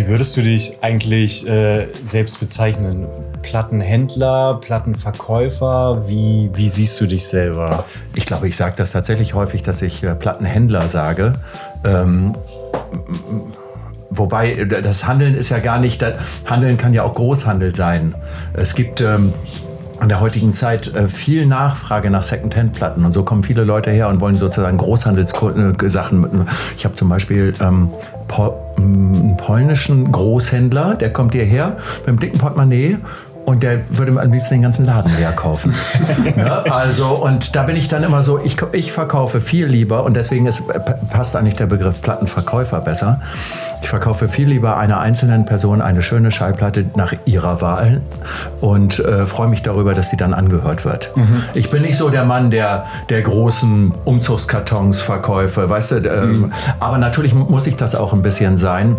Wie würdest du dich eigentlich äh, selbst bezeichnen? Plattenhändler, Plattenverkäufer? Wie, wie siehst du dich selber? Ich glaube, ich sage das tatsächlich häufig, dass ich äh, Plattenhändler sage. Ähm, wobei das Handeln ist ja gar nicht, Handeln kann ja auch Großhandel sein. Es gibt ähm, in der heutigen Zeit äh, viel Nachfrage nach Secondhand-Platten und so kommen viele Leute her und wollen sozusagen Großhandelssachen. Äh, ich habe zum Beispiel ähm, Pol einen polnischen Großhändler, der kommt hierher mit einem dicken Portemonnaie und der würde am liebsten den ganzen Laden leer kaufen. ja, also, und da bin ich dann immer so, ich, ich verkaufe viel lieber und deswegen ist, passt eigentlich der Begriff Plattenverkäufer besser. Ich verkaufe viel lieber einer einzelnen Person eine schöne Schallplatte nach ihrer Wahl und äh, freue mich darüber, dass sie dann angehört wird. Mhm. Ich bin nicht so der Mann der, der großen Umzugskartons verkäufe, weißt du, ähm, mhm. aber natürlich muss ich das auch ein bisschen sein.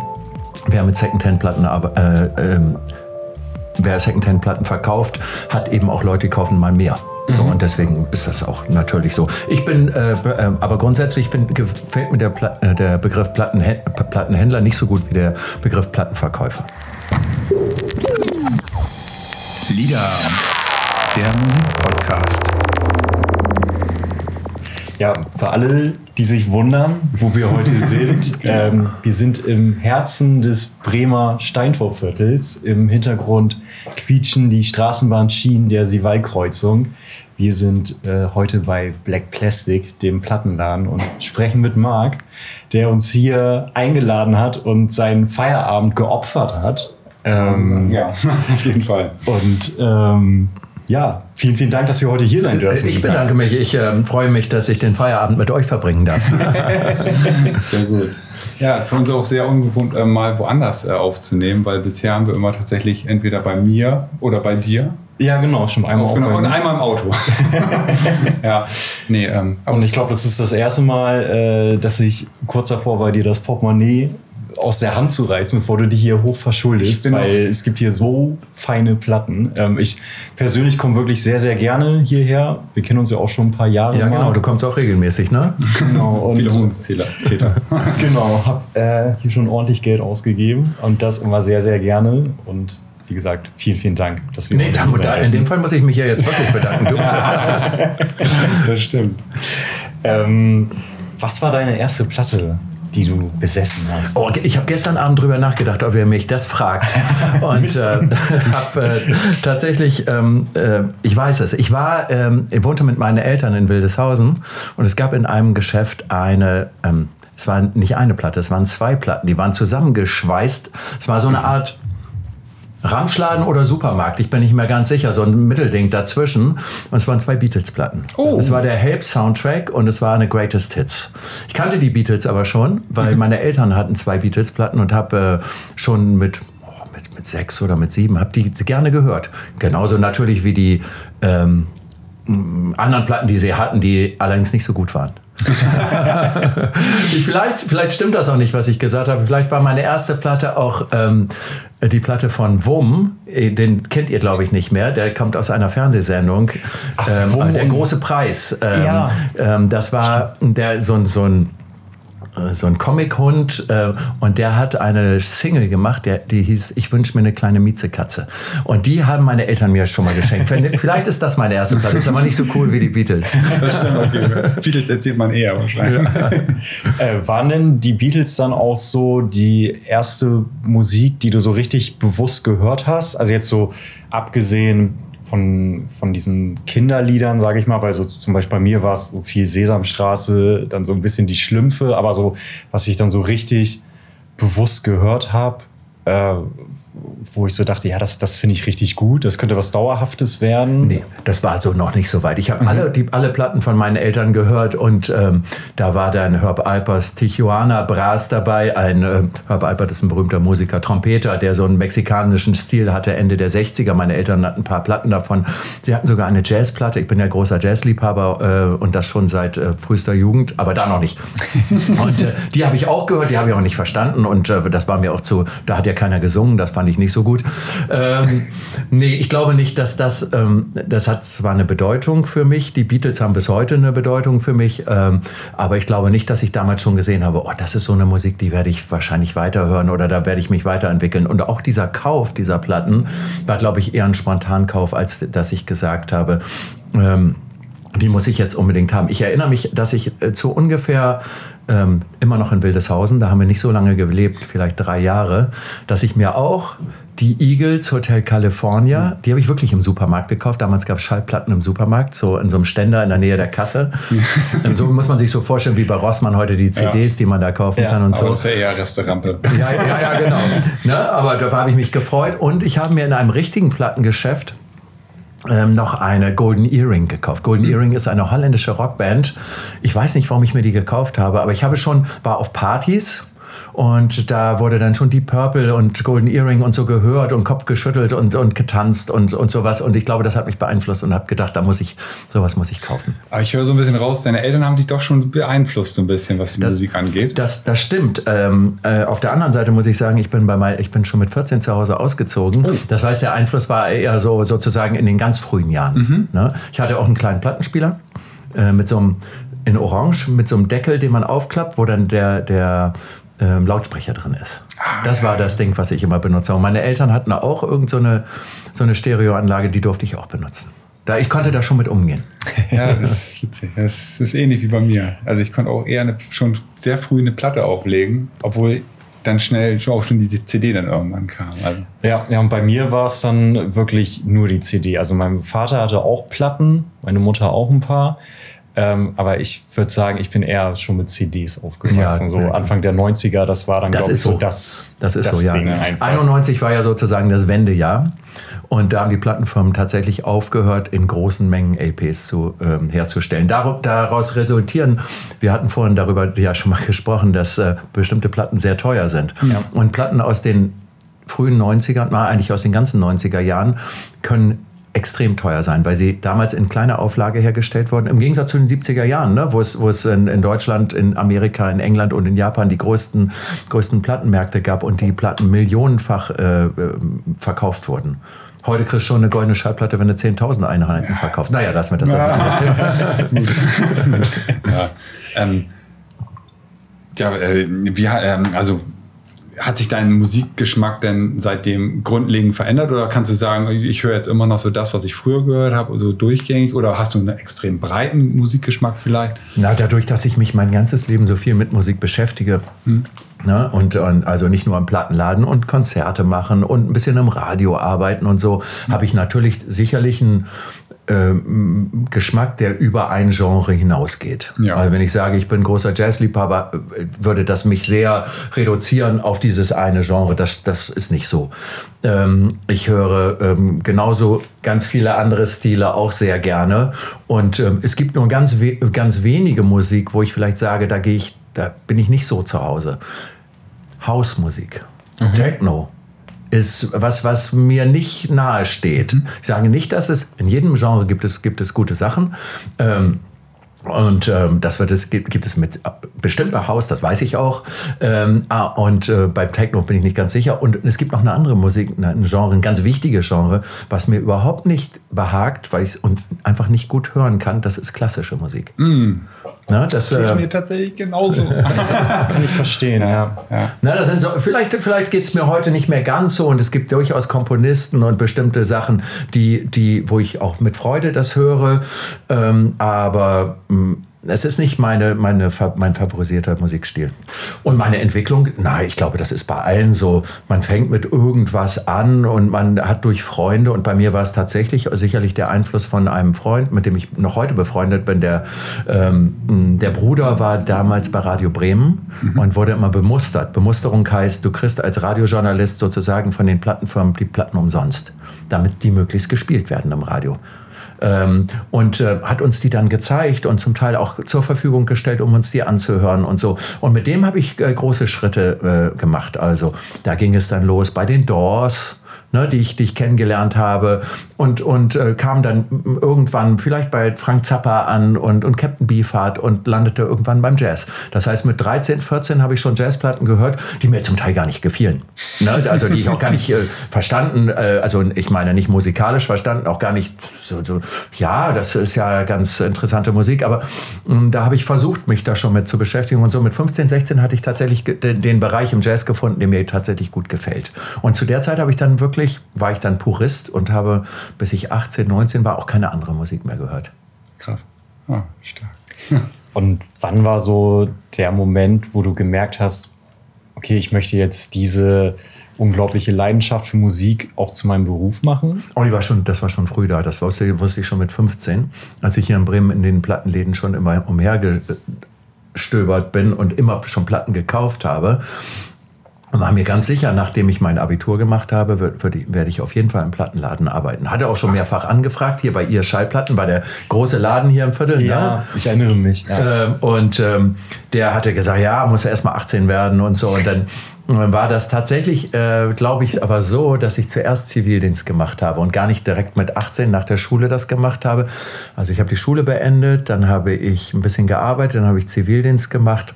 Wer mit Secondhand-Platten äh, äh, wer Secondhand-Platten verkauft, hat eben auch Leute, die kaufen mal mehr. So, mhm. und deswegen ist das auch natürlich so. Ich bin, äh, äh, aber grundsätzlich find, gefällt mir der, Pla äh, der Begriff Plattenhä Plattenhändler nicht so gut wie der Begriff Plattenverkäufer. Lieder, der Musikpodcast. Ja, für alle, die sich wundern, wo wir heute sind, ähm, wir sind im Herzen des Bremer Steintorviertels. Im Hintergrund quietschen die Straßenbahnschienen der Siwal-Kreuzung. Wir sind äh, heute bei Black Plastic, dem Plattenladen, und sprechen mit Marc, der uns hier eingeladen hat und seinen Feierabend geopfert hat. Ähm, ja, auf jeden Fall. Und ähm, ja, vielen, vielen Dank, dass wir heute hier sein dürfen. Ich bedanke mich. Ich äh, freue mich, dass ich den Feierabend mit euch verbringen darf. sehr gut. Ja, für uns auch sehr ungewohnt, äh, mal woanders äh, aufzunehmen, weil bisher haben wir immer tatsächlich entweder bei mir oder bei dir. Ja, genau, schon einmal aufgenommen. Und einmal im Auto. ja, nee. Ähm, und ich glaube, das ist das erste Mal, äh, dass ich kurz davor bei dir das Portemonnaie aus der Hand zu reißen, bevor du die hier hoch verschuldest, weil es gibt hier so feine Platten. Ähm, ich persönlich komme wirklich sehr, sehr gerne hierher. Wir kennen uns ja auch schon ein paar Jahre. Ja, mal. genau, du kommst auch regelmäßig, ne? Genau. Und Wiederholungstäter. genau, habe äh, hier schon ordentlich Geld ausgegeben und das immer sehr, sehr gerne. Und wie gesagt, vielen, vielen Dank, dass wir nee, da, In dem Fall muss ich mich ja jetzt wirklich bedanken. das stimmt. Ähm, was war deine erste Platte? Die du besessen hast? Oh, ich habe gestern Abend drüber nachgedacht, ob ihr mich das fragt. Und äh, habe äh, tatsächlich, ähm, äh, ich weiß es, ich war, ähm, ich wohnte mit meinen Eltern in Wildeshausen und es gab in einem Geschäft eine, ähm, es war nicht eine Platte, es waren zwei Platten, die waren zusammengeschweißt. Es war so eine Art Ramschladen oder Supermarkt, ich bin nicht mehr ganz sicher, so ein Mittelding dazwischen. Und es waren zwei Beatles-Platten. Oh. Es war der Help-Soundtrack und es war eine Greatest Hits. Ich kannte die Beatles aber schon, weil mhm. meine Eltern hatten zwei Beatles-Platten und habe äh, schon mit oh, mit, mit sechs oder mit sieben, habe die gerne gehört. Genauso natürlich wie die ähm, anderen Platten, die sie hatten, die allerdings nicht so gut waren. vielleicht, vielleicht stimmt das auch nicht, was ich gesagt habe. Vielleicht war meine erste Platte auch ähm, die Platte von Wum. Äh, den kennt ihr, glaube ich, nicht mehr. Der kommt aus einer Fernsehsendung. Ach, ähm, der große Preis. Ähm, ja. Ähm, das war der, so, so ein äh, so ein Comic-Hund äh, und der hat eine Single gemacht, der, die hieß Ich wünsche mir eine kleine Miezekatze. Und die haben meine Eltern mir schon mal geschenkt. Vielleicht ist das meine erste Platte, ist aber nicht so cool wie die Beatles. Das stimmt, okay. Beatles erzählt man eher wahrscheinlich. Ja. Äh, waren denn die Beatles dann auch so die erste Musik, die du so richtig bewusst gehört hast? Also jetzt so abgesehen von, von diesen Kinderliedern, sage ich mal, weil so zum Beispiel bei mir war es so viel Sesamstraße, dann so ein bisschen die Schlümpfe, aber so, was ich dann so richtig bewusst gehört habe, äh, wo ich so dachte, ja, das, das finde ich richtig gut, das könnte was Dauerhaftes werden. Nee, das war so noch nicht so weit. Ich habe mhm. alle, alle Platten von meinen Eltern gehört und ähm, da war dann Herb Alpers Tijuana Brass dabei. Ein, äh, Herb Alpert ist ein berühmter Musiker, Trompeter, der so einen mexikanischen Stil hatte, Ende der 60er. Meine Eltern hatten ein paar Platten davon. Sie hatten sogar eine Jazzplatte. Ich bin ja großer Jazzliebhaber äh, und das schon seit äh, frühester Jugend, aber da noch nicht. und äh, die habe ich auch gehört, die habe ich auch nicht verstanden und äh, das war mir auch zu, da hat ja keiner gesungen, das fand fand ich nicht so gut. Ähm, nee, ich glaube nicht, dass das, ähm, das hat zwar eine Bedeutung für mich, die Beatles haben bis heute eine Bedeutung für mich, ähm, aber ich glaube nicht, dass ich damals schon gesehen habe, oh, das ist so eine Musik, die werde ich wahrscheinlich weiterhören oder da werde ich mich weiterentwickeln. Und auch dieser Kauf dieser Platten war, glaube ich, eher ein Spontankauf, als dass ich gesagt habe, ähm, die muss ich jetzt unbedingt haben. Ich erinnere mich, dass ich äh, zu ungefähr ähm, immer noch in Wildeshausen, da haben wir nicht so lange gelebt, vielleicht drei Jahre, dass ich mir auch die Eagles Hotel California, die habe ich wirklich im Supermarkt gekauft. Damals gab es Schallplatten im Supermarkt, so in so einem Ständer in der Nähe der Kasse. so muss man sich so vorstellen, wie bei Rossmann heute die CDs, ja. die man da kaufen ja, kann und aber so. Das ist ja eher Restaurante. Ja, ja, ja, genau. ne, aber da habe ich mich gefreut und ich habe mir in einem richtigen Plattengeschäft ähm, noch eine Golden Earring gekauft. Golden mhm. Earring ist eine holländische Rockband. Ich weiß nicht, warum ich mir die gekauft habe, aber ich habe schon, war auf Partys und da wurde dann schon Deep Purple und Golden Earring und so gehört und Kopf geschüttelt und, und getanzt und, und sowas. Und ich glaube, das hat mich beeinflusst und habe gedacht, da muss ich, sowas muss ich kaufen. Aber ich höre so ein bisschen raus, deine Eltern haben dich doch schon beeinflusst, so ein bisschen, was die das, Musik angeht. Das, das stimmt. Ähm, äh, auf der anderen Seite muss ich sagen, ich bin, bei mein, ich bin schon mit 14 zu Hause ausgezogen. Oh. Das heißt, der Einfluss war eher so sozusagen in den ganz frühen Jahren. Mhm. Ne? Ich hatte auch einen kleinen Plattenspieler äh, mit so einem in Orange mit so einem Deckel, den man aufklappt, wo dann der, der ähm, Lautsprecher drin ist. Ah, das war das Ding, was ich immer benutze. Und meine Eltern hatten auch irgend so eine, so eine Stereoanlage, die durfte ich auch benutzen. Da, ich konnte da schon mit umgehen. Ja, das ist witzig. Das ist ähnlich wie bei mir. Also ich konnte auch eher eine, schon sehr früh eine Platte auflegen, obwohl dann schnell auch schon die CD dann irgendwann kam. Also. Ja, ja, und bei mir war es dann wirklich nur die CD. Also mein Vater hatte auch Platten, meine Mutter auch ein paar. Ähm, aber ich würde sagen, ich bin eher schon mit CDs aufgewachsen. Ja, so Anfang der 90er, das war dann, glaube ich, so das, das, ist das so, ja. Ding 91 war ja sozusagen das Wendejahr. Und da haben die Plattenfirmen tatsächlich aufgehört, in großen Mengen LPs zu, ähm, herzustellen. Dar daraus resultieren, wir hatten vorhin darüber ja schon mal gesprochen, dass äh, bestimmte Platten sehr teuer sind. Ja. Und Platten aus den frühen 90ern, na, eigentlich aus den ganzen 90er Jahren, können extrem teuer sein, weil sie damals in kleiner Auflage hergestellt wurden. Im Gegensatz zu den 70er Jahren, ne, wo es, wo es in, in, Deutschland, in Amerika, in England und in Japan die größten, größten Plattenmärkte gab und die Platten millionenfach äh, äh verkauft wurden. Heute kriegst du schon eine goldene Schallplatte, wenn du 10.000 Einheiten verkaufst. Naja, lass mir das als anderes Thema. ja, ähm, ja äh, wie, ähm, also hat sich dein Musikgeschmack denn seitdem grundlegend verändert oder kannst du sagen, ich höre jetzt immer noch so das, was ich früher gehört habe, so durchgängig oder hast du einen extrem breiten Musikgeschmack vielleicht? Na, dadurch, dass ich mich mein ganzes Leben so viel mit Musik beschäftige hm. Ne, und, und, also nicht nur am Plattenladen und Konzerte machen und ein bisschen im Radio arbeiten und so, hm. habe ich natürlich sicherlich ein ähm, Geschmack, der über ein Genre hinausgeht. Ja. Also wenn ich sage, ich bin großer Jazzliebhaber, äh, würde das mich sehr reduzieren auf dieses eine Genre. Das, das ist nicht so. Ähm, ich höre ähm, genauso ganz viele andere Stile auch sehr gerne. Und ähm, es gibt nur ganz, we ganz wenige Musik, wo ich vielleicht sage, da gehe ich, da bin ich nicht so zu Hause. Hausmusik, mhm. Techno ist was, was mir nicht nahe steht. Mhm. Ich sage nicht, dass es in jedem Genre gibt es, gibt es gute Sachen. Ähm, und ähm, das wird es, gibt, gibt es mit bestimmt bei Haus, das weiß ich auch. Ähm, ah, und äh, beim Techno bin ich nicht ganz sicher. Und es gibt noch eine andere Musik, ein Genre, ein ganz wichtiges Genre, was mir überhaupt nicht behagt, weil ich es einfach nicht gut hören kann. Das ist klassische Musik. Mm. Na, das das äh, mir tatsächlich genauso. das kann ich verstehen, ja. ja. Na, das sind so, vielleicht vielleicht geht es mir heute nicht mehr ganz so und es gibt durchaus Komponisten und bestimmte Sachen, die, die, wo ich auch mit Freude das höre. Ähm, aber mh, hm, es ist nicht meine, meine, mein favorisierter Musikstil. Und meine Entwicklung, nein, ich glaube, das ist bei allen so. Man fängt mit irgendwas an und man hat durch Freunde, und bei mir war es tatsächlich sicherlich der Einfluss von einem Freund, mit dem ich noch heute befreundet bin. Der, ähm, der Bruder war damals bei Radio Bremen mhm. und wurde immer bemustert. Bemusterung heißt, du kriegst als Radiojournalist sozusagen von den Plattenfirmen die Platten umsonst, damit die möglichst gespielt werden im Radio und äh, hat uns die dann gezeigt und zum Teil auch zur Verfügung gestellt, um uns die anzuhören und so. Und mit dem habe ich äh, große Schritte äh, gemacht. Also da ging es dann los bei den Doors ne, die, ich, die ich kennengelernt habe und, und äh, kam dann irgendwann vielleicht bei Frank Zappa an und, und Captain Beefheart und landete irgendwann beim Jazz. Das heißt, mit 13, 14 habe ich schon Jazzplatten gehört, die mir zum Teil gar nicht gefielen. Ne? Also die ich auch gar nicht äh, verstanden, äh, also ich meine nicht musikalisch verstanden, auch gar nicht so, so ja, das ist ja ganz interessante Musik, aber ähm, da habe ich versucht, mich da schon mit zu beschäftigen und so mit 15, 16 hatte ich tatsächlich den, den Bereich im Jazz gefunden, der mir tatsächlich gut gefällt. Und zu der Zeit habe ich dann wirklich, war ich dann Purist und habe, bis ich 18, 19 war, auch keine andere Musik mehr gehört. Krass. Ah, stark. Und wann war so der Moment, wo du gemerkt hast, okay, ich möchte jetzt diese unglaubliche Leidenschaft für Musik auch zu meinem Beruf machen? Oh, die war schon, das war schon früh da. Das wusste, wusste ich schon mit 15, als ich hier in Bremen in den Plattenläden schon immer umhergestöbert bin und immer schon Platten gekauft habe. Und war mir ganz sicher, nachdem ich mein Abitur gemacht habe, wird, wird, werde ich auf jeden Fall im Plattenladen arbeiten. Hatte auch schon mehrfach angefragt, hier bei ihr Schallplatten, bei der große Laden hier im Viertel. Ja, ne? ich erinnere mich. Ja. Ähm, und ähm, der hatte gesagt, ja, muss ja erst mal 18 werden und so. Und dann war das tatsächlich, äh, glaube ich, aber so, dass ich zuerst Zivildienst gemacht habe und gar nicht direkt mit 18 nach der Schule das gemacht habe. Also ich habe die Schule beendet, dann habe ich ein bisschen gearbeitet, dann habe ich Zivildienst gemacht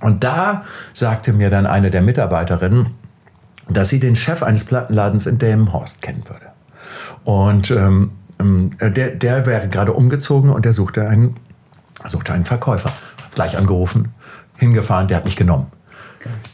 und da sagte mir dann eine der Mitarbeiterinnen, dass sie den Chef eines Plattenladens in Delmenhorst kennen würde. Und ähm, ähm, der, der wäre gerade umgezogen und der suchte einen, suchte einen Verkäufer. Gleich angerufen, hingefahren, der hat mich genommen.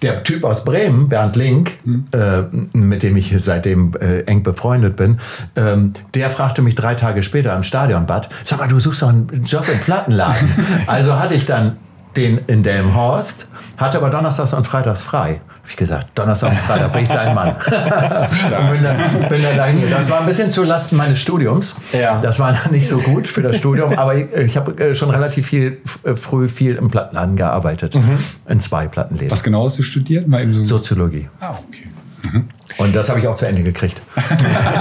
Der Typ aus Bremen, Bernd Link, hm. äh, mit dem ich seitdem äh, eng befreundet bin, ähm, der fragte mich drei Tage später im Stadionbad, sag mal, du suchst doch einen Job im Plattenladen. also hatte ich dann den in Delmhorst, hatte aber Donnerstags und Freitags frei. Habe ich gesagt, Donnerstag und Freitag bin ich dein Mann. und bin dann, bin dann dahin. Das war ein bisschen zu Lasten meines Studiums. Ja. Das war nicht so gut für das Studium, aber ich, ich habe äh, schon relativ viel, äh, früh viel im Plattenladen gearbeitet. Mhm. In zwei Plattenläden. Was genau hast du studiert? Mal eben so Soziologie. Ah, okay. Mhm. Und das habe ich auch zu Ende gekriegt.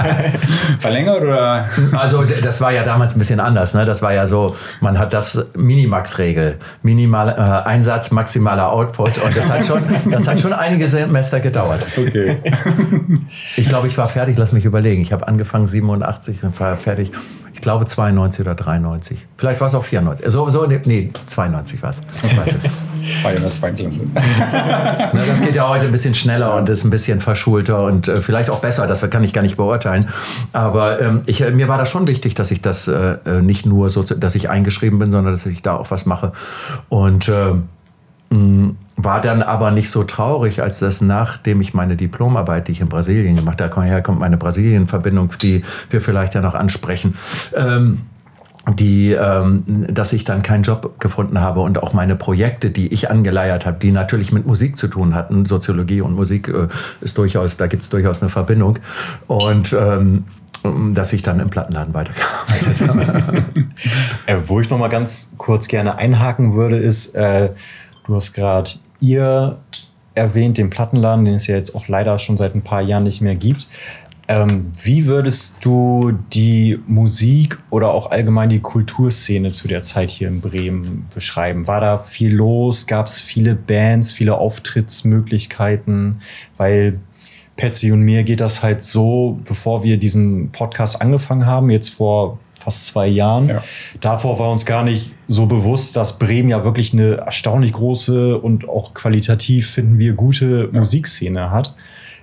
Verlängert oder? Also das war ja damals ein bisschen anders. Ne? Das war ja so, man hat das Minimax-Regel. Minimaler äh, Einsatz, maximaler Output. Und das hat, schon, das hat schon einige Semester gedauert. Okay. Ich glaube, ich war fertig, lass mich überlegen. Ich habe angefangen 87 und war fertig ich glaube 92 oder 93. Vielleicht war es auch 94. So, so, nee, 92 war es. Ich weiß es. War ja in der zweiten Klasse. Na, das geht ja heute ein bisschen schneller und ist ein bisschen verschulter und äh, vielleicht auch besser. Das kann ich gar nicht beurteilen. Aber ähm, ich, äh, mir war das schon wichtig, dass ich das äh, äh nicht nur so, dass ich eingeschrieben bin, sondern dass ich da auch was mache. Und äh, mh, war dann aber nicht so traurig, als das nachdem ich meine Diplomarbeit, die ich in Brasilien gemacht habe, daher kommt meine Brasilien-Verbindung, die wir vielleicht ja noch ansprechen. Ähm, die, ähm, dass ich dann keinen Job gefunden habe und auch meine Projekte, die ich angeleiert habe, die natürlich mit Musik zu tun hatten, Soziologie und Musik äh, ist durchaus, da gibt es durchaus eine Verbindung und ähm, dass ich dann im Plattenladen weitergearbeitet habe. äh, wo ich noch mal ganz kurz gerne einhaken würde, ist, äh, du hast gerade ihr erwähnt, den Plattenladen, den es ja jetzt auch leider schon seit ein paar Jahren nicht mehr gibt. Ähm, wie würdest du die Musik oder auch allgemein die Kulturszene zu der Zeit hier in Bremen beschreiben? War da viel los? Gab es viele Bands, viele Auftrittsmöglichkeiten? Weil Patsy und mir geht das halt so, bevor wir diesen Podcast angefangen haben, jetzt vor fast zwei Jahren. Ja. Davor war uns gar nicht so bewusst, dass Bremen ja wirklich eine erstaunlich große und auch qualitativ, finden wir, gute ja. Musikszene hat.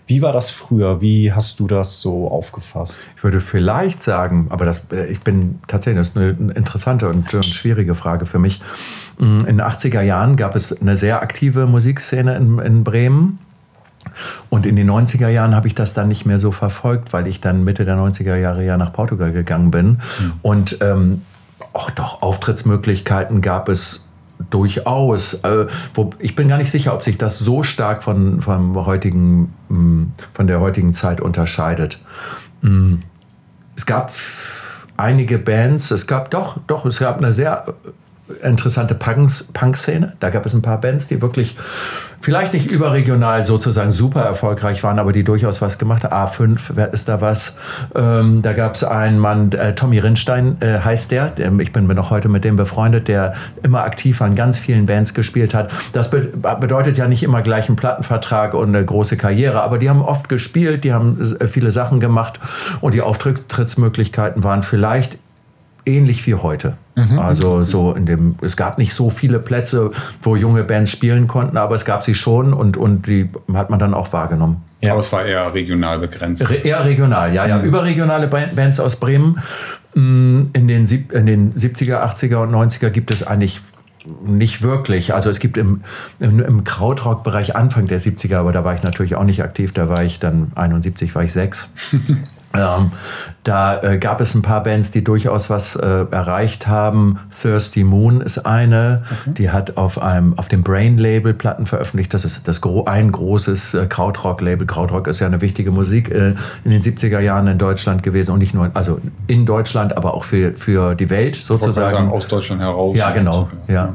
Wie war das früher? Wie hast du das so aufgefasst? Ich würde vielleicht sagen, aber das, ich bin tatsächlich, das ist eine interessante und schwierige Frage für mich. In den 80er Jahren gab es eine sehr aktive Musikszene in, in Bremen. Und in den 90er Jahren habe ich das dann nicht mehr so verfolgt, weil ich dann Mitte der 90er Jahre ja nach Portugal gegangen bin. Mhm. Und ähm, auch doch Auftrittsmöglichkeiten gab es durchaus. Äh, wo, ich bin gar nicht sicher, ob sich das so stark von, vom heutigen, hm, von der heutigen Zeit unterscheidet. Hm, es gab einige Bands, es gab doch, doch, es gab eine sehr interessante Punks, Punk-Szene. Da gab es ein paar Bands, die wirklich vielleicht nicht überregional sozusagen super erfolgreich waren, aber die durchaus was gemacht haben. A5, wer ist da was? Ähm, da gab es einen Mann, äh, Tommy Rindstein äh, heißt der, der, ich bin noch heute mit dem befreundet, der immer aktiv an ganz vielen Bands gespielt hat. Das be bedeutet ja nicht immer gleich einen Plattenvertrag und eine große Karriere, aber die haben oft gespielt, die haben äh, viele Sachen gemacht und die Auftrittsmöglichkeiten waren vielleicht ähnlich wie heute. Mhm. Also so in dem, es gab nicht so viele Plätze, wo junge Bands spielen konnten, aber es gab sie schon und, und die hat man dann auch wahrgenommen. Ja. Aber es war eher regional begrenzt. Re eher regional, ja, ja. Mhm. Überregionale Bands aus Bremen. Mm, in den, in den 70er, 80er und 90er gibt es eigentlich nicht wirklich. Also es gibt im, im, im Krautrock-Bereich Anfang der 70er, aber da war ich natürlich auch nicht aktiv. Da war ich dann 71, war ich sechs. Ähm, da äh, gab es ein paar Bands, die durchaus was äh, erreicht haben. Thirsty Moon ist eine, okay. die hat auf einem auf dem Brain Label Platten veröffentlicht. Das ist das gro ein großes äh, Krautrock Label. Krautrock ist ja eine wichtige Musik äh, in den 70er Jahren in Deutschland gewesen und nicht nur also in Deutschland, aber auch für für die Welt sozusagen. Sagen, aus Deutschland heraus. Ja, genau. Ja. ja.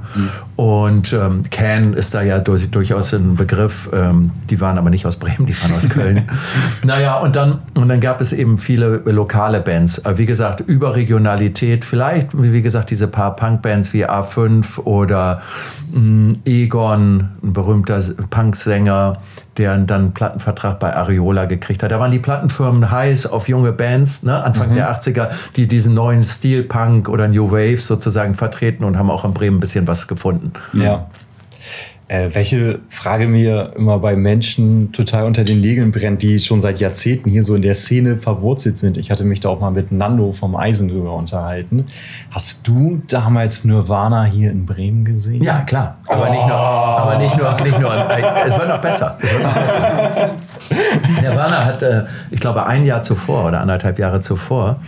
Und ähm, Can ist da ja durch, durchaus ein Begriff. Ähm, die waren aber nicht aus Bremen, die waren aus Köln. naja, und dann und dann gab es eben eben viele lokale Bands. Wie gesagt, Überregionalität, vielleicht, wie gesagt, diese paar Punkbands wie A5 oder mh, mm, Egon, ein berühmter Punksänger, der dann einen Plattenvertrag bei Ariola gekriegt hat. Da waren die Plattenfirmen heiß auf junge Bands, ne, Anfang mhm. der 80er, die diesen neuen Stil Punk oder New Wave sozusagen vertreten und haben auch in Bremen ein bisschen was gefunden. Ja. Äh, welche Frage mir immer bei Menschen total unter den Nägeln brennt, die schon seit Jahrzehnten hier so in der Szene verwurzelt sind. Ich hatte mich da auch mal mit Nando vom Eisen drüber unterhalten. Hast du damals Nirvana hier in Bremen gesehen? Ja, klar. Aber oh. nicht nur, aber nicht nur, nicht nur, es wird noch besser. Es wird noch besser. Nirvana hat, äh, ich glaube, ein Jahr zuvor oder anderthalb Jahre zuvor,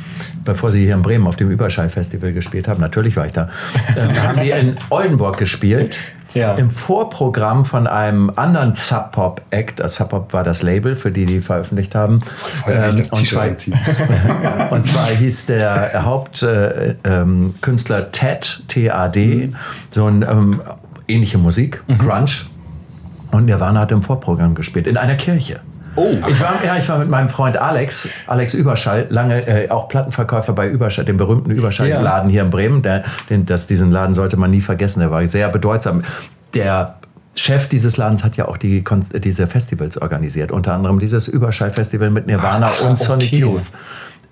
bevor sie hier in Bremen auf dem Überschall-Festival gespielt haben, natürlich war ich da, äh, haben die in Oldenburg gespielt ja. im Vorprogramm von einem anderen Sub-Pop-Act. Das Sub-Pop war das Label, für die die veröffentlicht haben. Ähm, das und, zwar, und zwar hieß der Hauptkünstler äh, ähm, Ted, T-A-D, mhm. so ein ähm, ähnliche Musik, mhm. Crunch. Und Nirvana hat im Vorprogramm gespielt, in einer Kirche. Oh. Ich war, ja, ich war mit meinem Freund Alex, Alex Überschall, lange äh, auch Plattenverkäufer bei Überschall, dem berühmten Überschall-Laden ja. hier in Bremen. Der, den, das, diesen Laden sollte man nie vergessen, der war sehr bedeutsam. Der Chef dieses Ladens hat ja auch die, diese Festivals organisiert, unter anderem dieses Überschall-Festival mit Nirvana Ach, und Sonic okay. Youth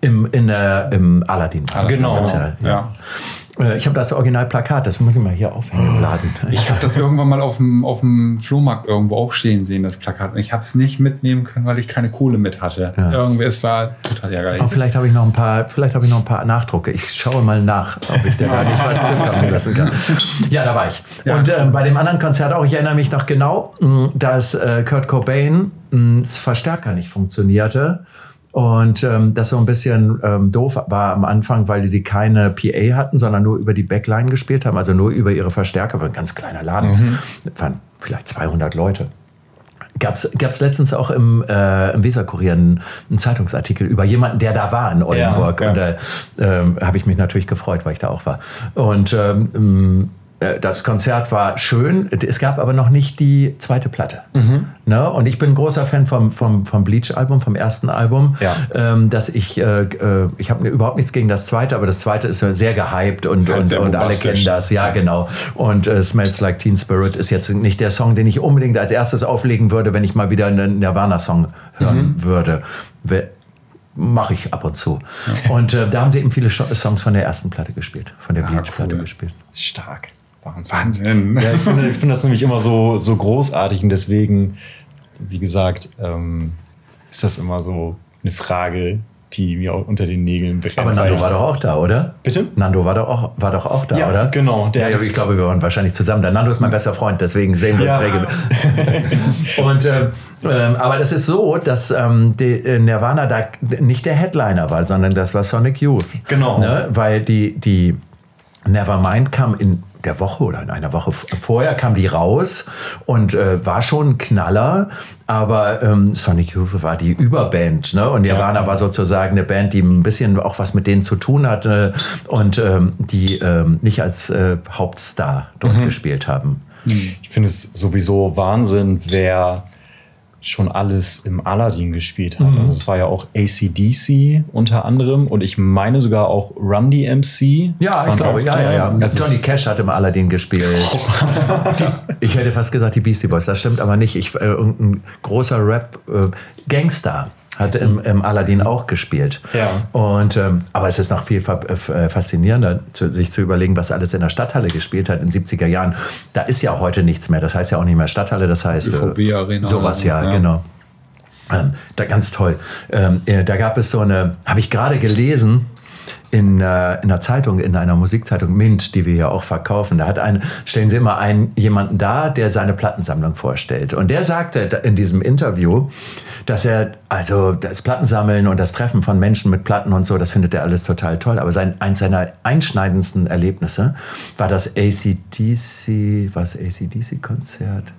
im, in, äh, im Aladdin. Genau. Ja. ja. Äh, ich habe das Originalplakat, das muss ich mal hier aufhängen im Laden. Ich habe das irgendwann mal auf dem, auf dem Flohmarkt irgendwo auch stehen sehen, das Plakat. Und ich habe es nicht mitnehmen können, weil ich keine Kohle mit hatte. Ja. Irgendwie, es war total ärgerlich. Aber vielleicht habe ich noch ein paar, vielleicht habe ich noch ein paar Nachdrucke. Ich schaue mal nach, ob ich da nicht was zukommen lassen kann. Ja, da war ich. Ja. Und äh, bei dem anderen Konzert auch, ich erinnere mich noch genau, dass äh, Kurt Cobain mh, das Verstärker nicht funktionierte. Und ähm, das so ein bisschen ähm, doof war am Anfang, weil sie keine PA hatten, sondern nur über die Backline gespielt haben, also nur über ihre Verstärker. War ein ganz kleiner Laden, mhm. das waren vielleicht 200 Leute. Gab es letztens auch im, äh, im Weserkurier einen, einen, Zeitungsartikel über jemanden, der da war in Oldenburg. Ja, ja. Und da äh, äh, habe ich mich natürlich gefreut, weil ich da auch war. Und ähm, äh, das Konzert war schön, es gab aber noch nicht die zweite Platte. Mhm. Ne? Und ich bin ein großer Fan vom, vom, vom Bleach-Album, vom ersten Album. Ja. Ähm, dass ich, äh, äh ich habe überhaupt nichts gegen das zweite, aber das zweite ist sehr gehypt und, und, und alle kennen das. Ja, genau. Und äh, Smells Like Teen Spirit ist jetzt nicht der Song, den ich unbedingt als erstes auflegen würde, wenn ich mal wieder einen Nirvana-Song hören mhm. würde mache ich ab und zu. Ja. Und äh, da haben sie eben viele Songs von der ersten Platte gespielt, von der ah, Bleach-Platte cool. gespielt. Stark. Wahnsinn. Wahnsinn. Ja, ich finde, ich finde das nämlich immer so, so großartig und deswegen, wie gesagt, ähm, ist das immer so eine Frage, die mir auch unter den Nägeln brennt. Aber Nando war doch auch da, oder? Bitte? Nando war doch auch, war doch auch da, ja, oder? genau. Der ja, ich glaube, wir waren wahrscheinlich zusammen. Der Nando ist mein bester Freund, deswegen sehen wir ja. uns regelmäßig. Und äh, ähm, aber das ist so, dass ähm, die, äh, Nirvana da nicht der Headliner war, sondern das war Sonic Youth. Genau. Ne? Weil die, die Nevermind kam in der Woche oder in einer Woche vorher kam die raus und äh, war schon ein Knaller. Aber ähm, Sonic Youth war die Überband, ne? Und Nirvana ja. war sozusagen eine Band, die ein bisschen auch was mit denen zu tun hatte und ähm, die ähm, nicht als äh, Hauptstar dort mhm. gespielt haben. Ich finde es sowieso Wahnsinn, wer schon alles im Aladdin gespielt hat. Mhm. Also es war ja auch ACDC unter anderem und ich meine sogar auch Run DMC. Ja, ich glaube, ja, ja, ja. Das Johnny Cash hat im Aladdin gespielt. ich hätte fast gesagt die Beastie Boys, das stimmt aber nicht. Ich, äh, irgendein großer Rap-Gangster. Äh, hat im, im Aladdin auch gespielt. Ja. Und, ähm, aber es ist noch viel äh, faszinierender, zu, sich zu überlegen, was alles in der Stadthalle gespielt hat in den 70er Jahren. Da ist ja heute nichts mehr. Das heißt ja auch nicht mehr Stadthalle, das heißt äh, Arena. sowas, ja, ja. genau. Ähm, da, ganz toll. Ähm, äh, da gab es so eine, habe ich gerade gelesen, in, äh, in einer Zeitung, in einer Musikzeitung Mint, die wir ja auch verkaufen, da hat eine, stellen sie immer einen jemanden da, der seine Plattensammlung vorstellt. Und der sagte in diesem Interview, dass er, also das Plattensammeln und das Treffen von Menschen mit Platten und so, das findet er alles total toll. Aber sein, eins seiner einschneidendsten Erlebnisse war das ACDC, was ACDC-Konzert?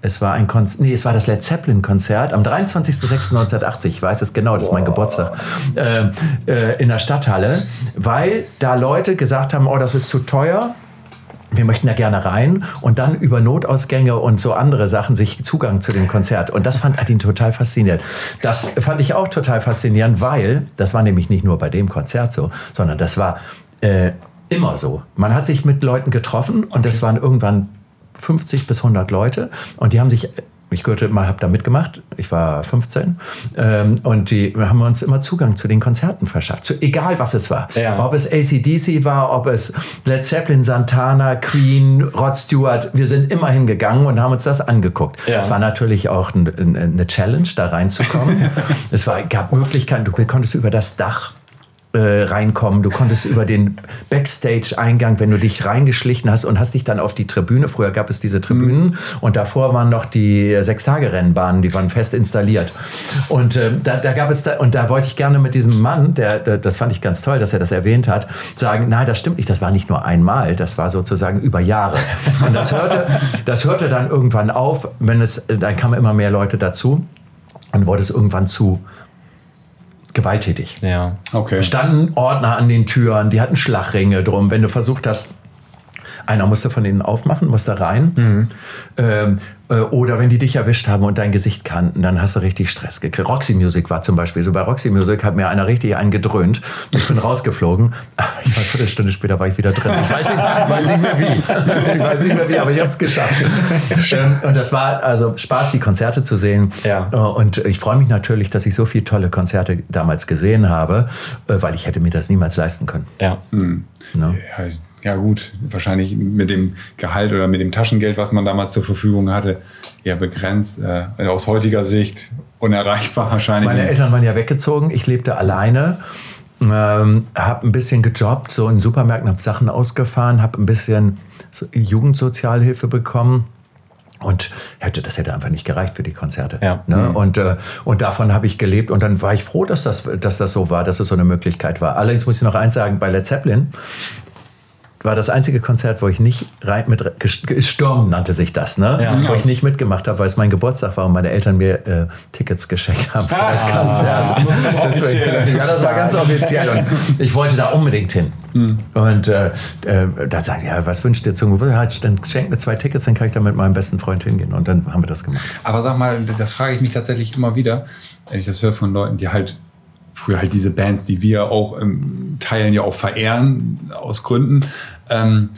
Es war ein Konzert, nee, es war das Led Zeppelin-Konzert am 23.06.1980, ich weiß es genau, das ist mein Geburtstag, äh, äh, in der Stadthalle, weil da Leute gesagt haben, oh, das ist zu teuer, wir möchten da gerne rein und dann über Notausgänge und so andere Sachen sich Zugang zu dem Konzert. Und das fand Adin total faszinierend. Das fand ich auch total faszinierend, weil das war nämlich nicht nur bei dem Konzert so, sondern das war äh, immer so. Man hat sich mit Leuten getroffen und das waren irgendwann 50 bis 100 Leute und die haben sich ich gehörte mal, habe da mitgemacht. Ich war 15 ähm, und die haben uns immer Zugang zu den Konzerten verschafft. Zu, egal was es war, ja. ob es ACDC war, ob es Led Zeppelin, Santana, Queen, Rod Stewart. Wir sind immer hingegangen und haben uns das angeguckt. Ja. Es war natürlich auch ein, ein, eine Challenge, da reinzukommen. es war, gab Möglichkeiten. Du konntest über das Dach äh, reinkommen. Du konntest über den Backstage-Eingang, wenn du dich reingeschlichen hast und hast dich dann auf die Tribüne, früher gab es diese Tribünen mhm. und davor waren noch die Sechstage-Rennbahnen, die waren fest installiert. Und äh, da, da, gab es da, und da wollte ich gerne mit diesem Mann, der, der, das fand ich ganz toll, dass er das erwähnt hat, sagen, nein, das stimmt nicht, das war nicht nur einmal, das war sozusagen über Jahre. Und das hörte, das hörte dann irgendwann auf, wenn es, dann kamen immer mehr Leute dazu und wurde es irgendwann zu gewalttätig. Ja. Okay. Standen Ordner an den Türen, die hatten Schlagringe drum. Wenn du versucht hast, einer musste von denen aufmachen, musste rein. Mhm. Ähm, äh, oder wenn die dich erwischt haben und dein Gesicht kannten, dann hast du richtig Stress gekriegt. Roxy Music war zum Beispiel so. Bei Roxy Music hat mir einer richtig einen gedröhnt. Ich bin rausgeflogen. Aber ich war eine Viertelstunde später war ich wieder drin. Ich weiß nicht, ich weiß nicht mehr wie. Ich weiß nicht mehr wie, aber ich habe es geschafft. Ähm, und das war also Spaß, die Konzerte zu sehen. Ja. Äh, und ich freue mich natürlich, dass ich so viele tolle Konzerte damals gesehen habe, äh, weil ich hätte mir das niemals leisten können. Ja. Mhm. No? ja ja gut, wahrscheinlich mit dem Gehalt oder mit dem Taschengeld, was man damals zur Verfügung hatte, eher begrenzt. Äh, aus heutiger Sicht unerreichbar wahrscheinlich. Meine Eltern waren ja weggezogen, ich lebte alleine. Ähm, habe ein bisschen gejobbt, so in Supermärkten, habe Sachen ausgefahren, habe ein bisschen so Jugendsozialhilfe bekommen. Und hätte, das hätte einfach nicht gereicht für die Konzerte. Ja. Ne? Mhm. Und, äh, und davon habe ich gelebt. Und dann war ich froh, dass das, dass das so war, dass es so eine Möglichkeit war. Allerdings muss ich noch eins sagen, bei Led Zeppelin war das einzige Konzert, wo ich nicht rein mit Sturm nannte sich das, ne? Ja. Wo ich nicht mitgemacht habe, weil es mein Geburtstag war und meine Eltern mir äh, Tickets geschenkt haben für das ah, Konzert. Das ja, das war ganz offiziell und ich wollte da unbedingt hin. Mhm. Und äh, äh, da sagen ja, was wünscht ihr zum Geburtstag? Dann schenkt mir zwei Tickets, dann kann ich da mit meinem besten Freund hingehen. Und dann haben wir das gemacht. Aber sag mal, das frage ich mich tatsächlich immer wieder, wenn ich das höre von Leuten, die halt früher halt diese Bands, die wir auch im Teilen ja auch verehren, aus Gründen, ähm,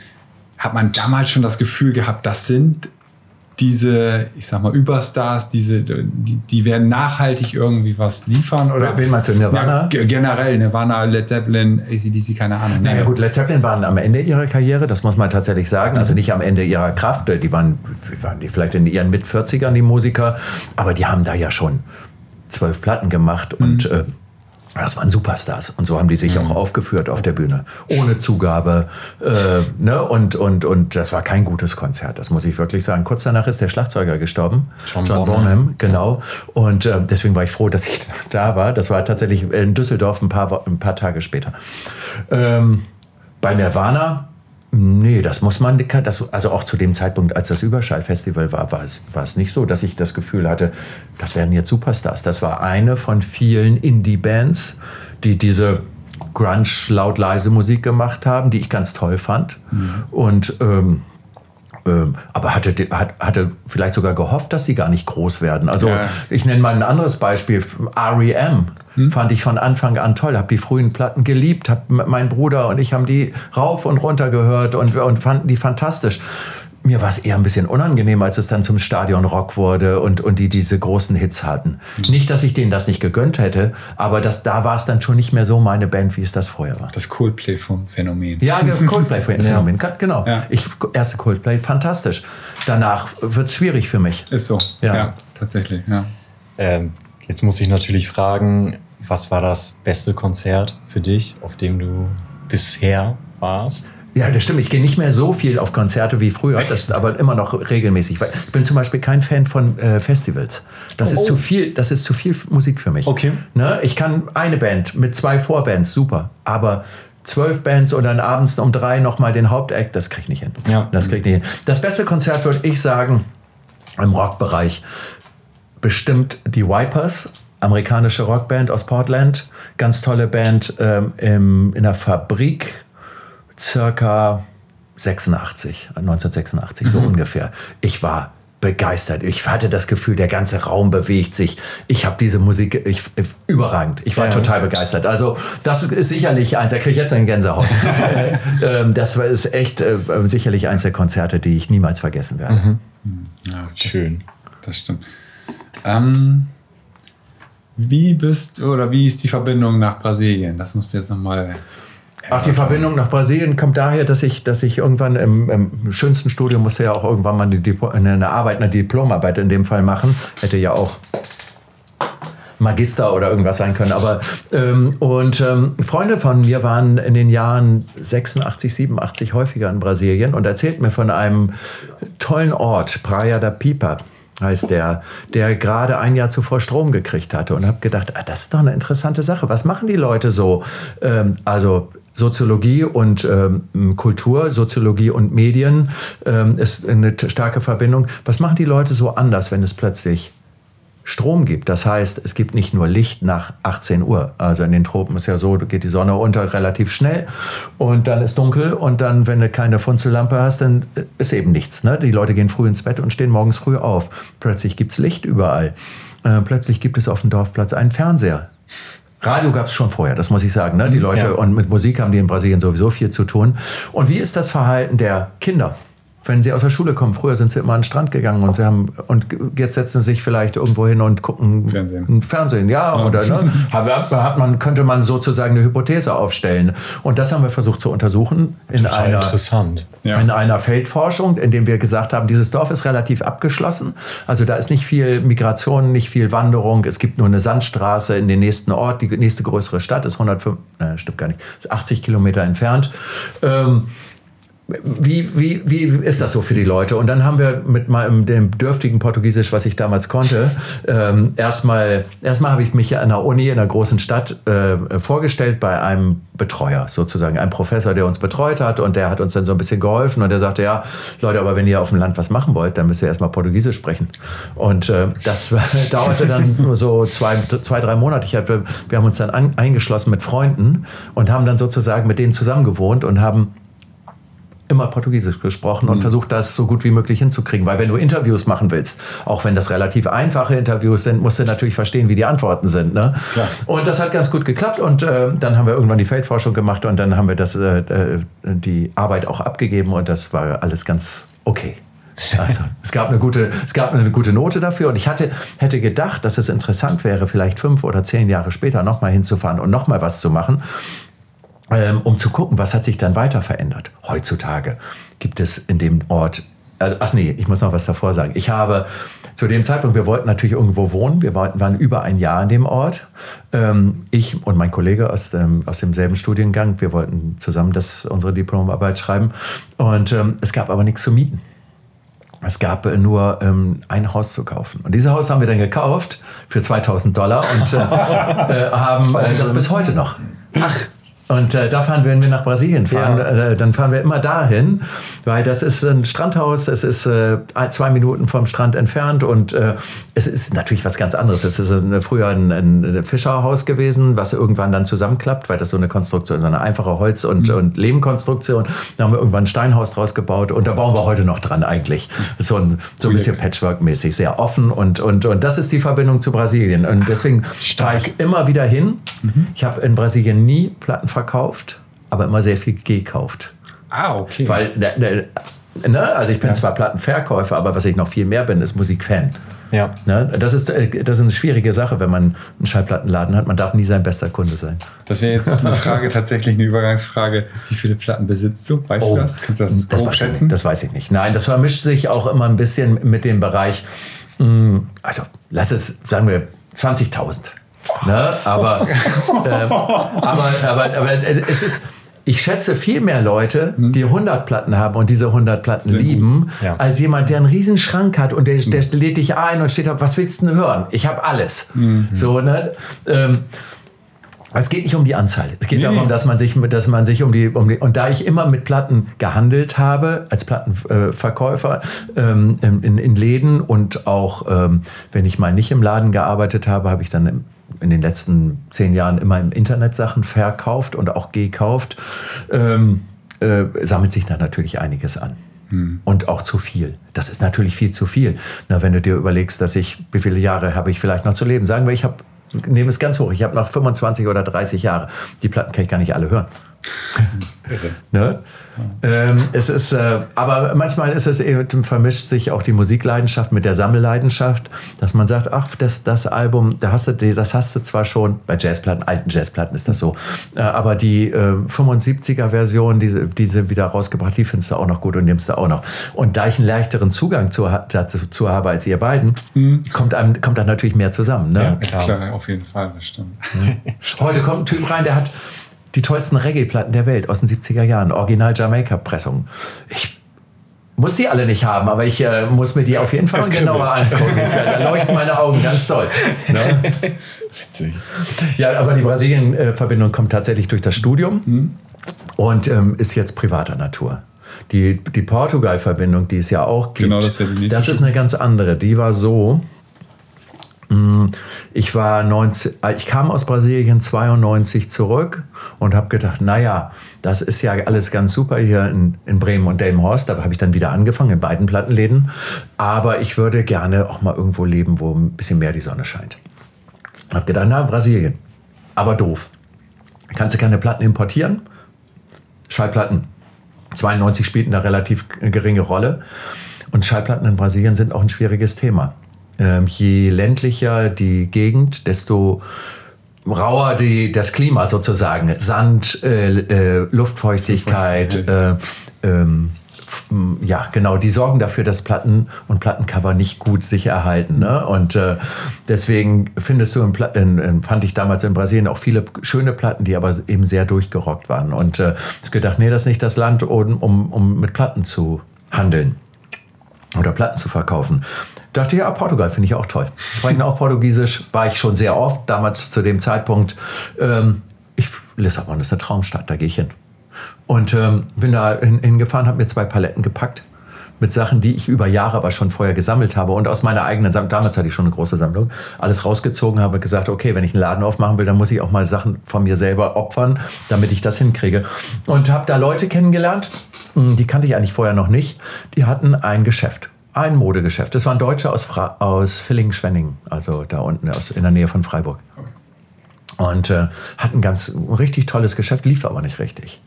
hat man damals schon das Gefühl gehabt, das sind diese, ich sag mal, Überstars, diese, die, die werden nachhaltig irgendwie was liefern? Oder wen meinst du, Nirvana? Ja, generell, Nirvana, Led Zeppelin, ACDC, keine Ahnung. Naja gut, Led Zeppelin waren am Ende ihrer Karriere, das muss man tatsächlich sagen. Also nicht am Ende ihrer Kraft, die waren, waren die vielleicht in ihren Mit-40ern, die Musiker, aber die haben da ja schon zwölf Platten gemacht mhm. und äh, das waren Superstars und so haben die sich mhm. auch aufgeführt auf der Bühne. Ohne Zugabe. Äh, ne? und, und, und das war kein gutes Konzert, das muss ich wirklich sagen. Kurz danach ist der Schlagzeuger gestorben. John, John Bonham, Bonham genau. Und äh, deswegen war ich froh, dass ich da war. Das war tatsächlich in Düsseldorf ein paar, ein paar Tage später. Ähm, bei Nirvana Nee, das muss man, das, also auch zu dem Zeitpunkt, als das Überschallfestival war, war es, war es nicht so, dass ich das Gefühl hatte, das werden jetzt Superstars. Das war eine von vielen Indie-Bands, die diese Grunge, laut, leise Musik gemacht haben, die ich ganz toll fand. Mhm. Und ähm, ähm, aber hatte, hat, hatte vielleicht sogar gehofft, dass sie gar nicht groß werden. Also ja. ich nenne mal ein anderes Beispiel. REM hm? fand ich von Anfang an toll. Habe die frühen Platten geliebt. Hab, mein Bruder und ich haben die rauf und runter gehört und, und fanden die fantastisch mir war es eher ein bisschen unangenehm, als es dann zum Stadion Rock wurde und, und die diese großen Hits hatten. Mhm. Nicht, dass ich denen das nicht gegönnt hätte, aber das, da war es dann schon nicht mehr so meine Band, wie es das vorher war. Das Coldplay-Phänomen. Ja, Coldplay-Phänomen, ja. genau. Ja. Ich, erste Coldplay, fantastisch. Danach wird es schwierig für mich. Ist so, ja, ja tatsächlich, ja. Ähm, jetzt muss ich natürlich fragen, was war das beste Konzert für dich, auf dem du bisher warst? Ja, das stimmt. Ich gehe nicht mehr so viel auf Konzerte wie früher, das, aber immer noch regelmäßig. Ich bin zum Beispiel kein Fan von äh, Festivals. Das oh. ist zu viel. Das ist zu viel Musik für mich. Okay. Ne? Ich kann eine Band mit zwei Vorbands, super. Aber zwölf Bands und dann abends um drei nochmal den Hauptakt, das krieg ich nicht hin. Ja. Das krieg ich nicht hin. Das beste Konzert würde ich sagen im Rockbereich bestimmt die Wipers amerikanische Rockband aus Portland, ganz tolle Band ähm, im, in der Fabrik circa 86, 1986, so mhm. ungefähr. Ich war begeistert. Ich hatte das Gefühl, der ganze Raum bewegt sich. Ich habe diese Musik ich, überragend. Ich war ja. total begeistert. Also das ist sicherlich eins, da kriege ich jetzt einen Gänsehaut. Äh, ähm, das ist echt äh, sicherlich eins der Konzerte, die ich niemals vergessen werde. Mhm. Ja, okay. Schön. Das stimmt. Ähm, wie bist oder wie ist die Verbindung nach Brasilien? Das musst du jetzt nochmal Ach, die Verbindung nach Brasilien kommt daher, dass ich, dass ich irgendwann im, im schönsten Studium musste ja auch irgendwann mal eine, eine Arbeit, eine Diplomarbeit in dem Fall machen. Hätte ja auch Magister oder irgendwas sein können. Aber ähm, und ähm, Freunde von mir waren in den Jahren 86, 87 häufiger in Brasilien und erzählten mir von einem tollen Ort, Praia da Pipa heißt der, der gerade ein Jahr zuvor Strom gekriegt hatte und habe gedacht, ah, das ist doch eine interessante Sache. Was machen die Leute so? Ähm, also Soziologie und ähm, Kultur, Soziologie und Medien ähm, ist eine starke Verbindung. Was machen die Leute so anders, wenn es plötzlich Strom gibt? Das heißt, es gibt nicht nur Licht nach 18 Uhr. Also in den Tropen ist ja so, da geht die Sonne unter relativ schnell und dann ist dunkel und dann, wenn du keine Funzellampe hast, dann ist eben nichts. Ne? Die Leute gehen früh ins Bett und stehen morgens früh auf. Plötzlich gibt es Licht überall. Äh, plötzlich gibt es auf dem Dorfplatz einen Fernseher Radio gab es schon vorher, das muss ich sagen. Ne? Die Leute ja. und mit Musik haben die in Brasilien sowieso viel zu tun. Und wie ist das Verhalten der Kinder? Wenn sie aus der Schule kommen. Früher sind sie immer an den Strand gegangen und sie haben und jetzt setzen sie sich vielleicht irgendwo hin und gucken Fernsehen. Fernsehen, ja, ja. oder ne, hat man könnte man sozusagen eine Hypothese aufstellen. Und das haben wir versucht zu untersuchen in Total einer interessant. in einer Feldforschung, in dem wir gesagt haben, dieses Dorf ist relativ abgeschlossen. Also da ist nicht viel Migration, nicht viel Wanderung. Es gibt nur eine Sandstraße in den nächsten Ort. Die nächste größere Stadt ist 105, äh, stimmt gar nicht, ist 80 Kilometer entfernt. Ähm, wie, wie, wie ist das so für die Leute? Und dann haben wir mit meinem dem dürftigen Portugiesisch, was ich damals konnte, ähm, erstmal erstmal habe ich mich an der Uni in einer großen Stadt äh, vorgestellt bei einem Betreuer sozusagen, einem Professor, der uns betreut hat und der hat uns dann so ein bisschen geholfen und der sagte, ja, Leute, aber wenn ihr auf dem Land was machen wollt, dann müsst ihr erstmal Portugiesisch sprechen. Und äh, das dauerte dann nur so zwei, zwei drei Monate. Ich hab, wir, haben uns dann an, eingeschlossen mit Freunden und haben dann sozusagen mit denen zusammen gewohnt und haben immer Portugiesisch gesprochen und mhm. versucht das so gut wie möglich hinzukriegen. Weil wenn du Interviews machen willst, auch wenn das relativ einfache Interviews sind, musst du natürlich verstehen, wie die Antworten sind. Ne? Und das hat ganz gut geklappt und äh, dann haben wir irgendwann die Feldforschung gemacht und dann haben wir das, äh, äh die Arbeit auch abgegeben und das war alles ganz okay. Also, es gab eine gute, es gab eine gute Note dafür und ich hatte, hätte gedacht, dass es interessant wäre, vielleicht fünf oder zehn Jahre später nochmal hinzufahren und nochmal was zu machen ähm, um zu gucken, was hat sich dann weiter verändert. Heutzutage gibt es in dem Ort, also, ach nee, ich muss noch was davor sagen. Ich habe zu dem Zeitpunkt, wir wollten natürlich irgendwo wohnen, wir waren über ein Jahr in dem Ort. Ähm, ich und mein Kollege aus, dem, aus demselben Studiengang, wir wollten zusammen das, unsere Diplomarbeit schreiben und ähm, es gab aber nichts zu mieten. Es gab nur ähm, ein Haus zu kaufen. Und dieses Haus haben wir dann gekauft für 2000 Dollar und äh, äh, haben äh, das bis heute noch. Ach, Und äh, da fahren wir, wenn wir nach Brasilien fahren, Ja. äh, dann fahren wir immer dahin, weil das ist ein Strandhaus, es ist äh, zwei Minuten vom Strand entfernt und äh, es ist natürlich was ganz anderes. Es ist ein, früher ein, ein Fischerhaus gewesen, was irgendwann dann zusammenklappt, weil das so eine Konstruktion, so eine einfache Holz- und, und Lehmkonstruktion. Da haben wir irgendwann ein Steinhaus draus gebaut und da bauen wir heute noch dran eigentlich. So ein, so ein bisschen Patchwork-mäßig, sehr offen und, und, und das ist die Verbindung zu Brasilien. Und deswegen fahre ich immer wieder hin. Ich habe in Brasilien nie Platten verkauft, aber immer sehr viel gekauft. Ah, okay. Weil, ne, ne, ne, also ich bin zwar Plattenverkäufer, aber was ich noch viel mehr bin, ist Musikfan. Ja. Ne? Das, ist, äh, das ist eine schwierige Sache, wenn man einen Schallplattenladen hat. Man darf nie sein bester Kunde sein. das wäre jetzt eine Frage, tatsächlich eine Übergangsfrage. Wie viele Platten besitzt du? Weißt du das? Kannst du das, grob weiß ich schätzen? nicht. das weiß ich nicht. Nein, das vermischt sich auch immer ein bisschen mit dem Bereich, mh, also lass es, sagen wir, 20.000. Ne? Aber, ähm, aber, aber, aber es ist, ich schätze viel mehr Leute, die 100 Platten haben und diese 100 Platten Sehr lieben, Ja. als jemand, der einen riesen Schrank hat und der, der lädt dich ein und steht da, was willst du denn hören? Ich habe alles. So, ne? Ähm, es geht nicht um die Anzahl. Es geht Nee, darum, dass man sich, dass man sich um die, um die und da ich immer mit Platten gehandelt habe als Plattenverkäufer ähm, in, in, Läden und auch ähm, wenn ich mal nicht im Laden gearbeitet habe, habe ich dann in den letzten zehn Jahren immer im Internet Sachen verkauft und auch gekauft. Ähm, äh, sammelt sich da natürlich einiges an. Und auch zu viel. Das ist natürlich viel zu viel. Na, wenn du dir überlegst, dass ich, wie viele Jahre habe ich vielleicht noch zu leben? Sagen wir, ich habe, nehme es ganz hoch, ich habe noch 25 oder 30 Jahre. Die Platten kann ich gar nicht alle hören. ne? ähm, es ist, äh, aber manchmal ist es eben, vermischt sich auch die Musikleidenschaft mit der Sammelleidenschaft, dass man sagt, ach, das, das Album, da hast du, die- das hast du zwar schon, bei Jazzplatten, alten Jazzplatten ist das so, äh, aber die äh, 75er-Version, diese, diese wieder rausgebracht, die findest du auch noch gut und nimmst du auch noch. Und da ich einen leichteren Zugang zu, dazu zu habe als ihr beiden, kommt, einem, kommt da natürlich mehr zusammen. Ne? Ja, klar. Klar, auf jeden Fall, das stimmt. Heute kommt ein Typ rein, der hat die tollsten Reggae-Platten der Welt aus den 70er Jahren, Original Jamaika-Pressung. Ich muss die alle nicht haben, aber ich äh, muss mir die auf jeden Fall genauer angucken. Da leuchten meine Augen ganz doll. Ne? Witzig. Ja, aber die Brasilien-Verbindung kommt tatsächlich durch das Studium und ähm, ist jetzt privater Natur. Die, die Portugal-Verbindung, die es ja auch gibt, Genau, das das ist eine ganz andere. Die war so, ich war 19, äh, ich kam aus Brasilien 92 zurück und habe gedacht, naja, das ist ja alles ganz super hier in, in Bremen und Delmenhorst. Da habe ich dann wieder angefangen in beiden Plattenläden. Aber ich würde gerne auch mal irgendwo leben, wo ein bisschen mehr die Sonne scheint. Hab gedacht, na, Brasilien. Aber doof. Kannst du keine Platten importieren? Schallplatten. 92 spielten eine relativ geringe Rolle. Und Schallplatten in Brasilien sind auch ein schwieriges Thema. Ähm, je ländlicher die Gegend, desto rauer die, das Klima sozusagen. Sand, äh, äh, Luftfeuchtigkeit, äh, ähm, ja, genau, die sorgen dafür, dass Platten und Plattencover nicht gut sich erhalten. Ne? Und äh, deswegen findest du, in, in, fand ich damals in Brasilien auch viele schöne Platten, die aber eben sehr durchgerockt waren. Und äh, ich hab gedacht, nee, das ist nicht das Land, um, um, um mit Platten zu handeln oder Platten zu verkaufen. Dachte ja, Portugal finde ich auch toll. Sprechen auch Portugiesisch, war ich schon sehr oft, damals zu dem Zeitpunkt. Ähm, ich, Lissabon ist eine Traumstadt, da gehe ich hin. Und ähm, bin da hin, hingefahren, habe mir zwei Paletten gepackt mit Sachen, die ich über Jahre aber schon vorher gesammelt habe und aus meiner eigenen Sammlung, damals hatte ich schon eine große Sammlung, alles rausgezogen habe, gesagt, okay, wenn ich einen Laden aufmachen will, dann muss ich auch mal Sachen von mir selber opfern, damit ich das hinkriege. Und habe da Leute kennengelernt, mh, die kannte ich eigentlich vorher noch nicht, die hatten ein Geschäft. Ein Modegeschäft. Das waren Deutsche aus, Fra aus Villingen-Schwenningen, also da unten aus, in der Nähe von Freiburg. Und äh, hatten ganz ein richtig tolles Geschäft, lief aber nicht richtig.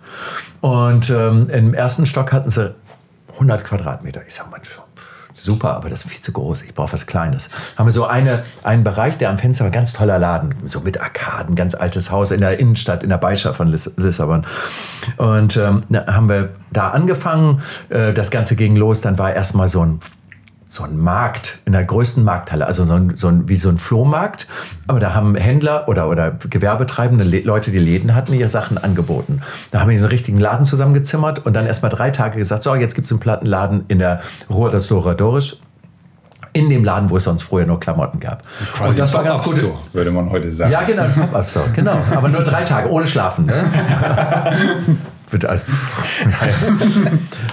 Und ähm, im ersten Stock hatten sie 100 Quadratmeter. Ich sag mal, super, aber das ist viel zu groß. Ich brauche was Kleines. Haben wir so eine, einen Bereich, der am Fenster war, ganz toller Laden, so mit Arkaden, ganz altes Haus in der Innenstadt, in der Beischaft von Liss Lissabon. Und ähm, haben wir da angefangen. Äh, das Ganze ging los. Dann war erstmal so ein so ein Markt in der größten Markthalle, also so ein, so ein, wie so ein Flohmarkt. Aber da haben Händler oder, oder Gewerbetreibende Le Leute, die Läden hatten, ihre Sachen angeboten. Da haben wir einen richtigen Laden zusammengezimmert und dann erst mal drei Tage gesagt, so, jetzt gibt es einen Plattenladen in der Rua das Douradores in dem Laden, wo es sonst früher nur Klamotten gab. Quasi und das war ganz Pop-up gut. Store, würde man heute sagen. Ja, genau, Pop-Up-Store, genau. Aber nur drei Tage, ohne Schlafen. Ne? Wird, äh, naja.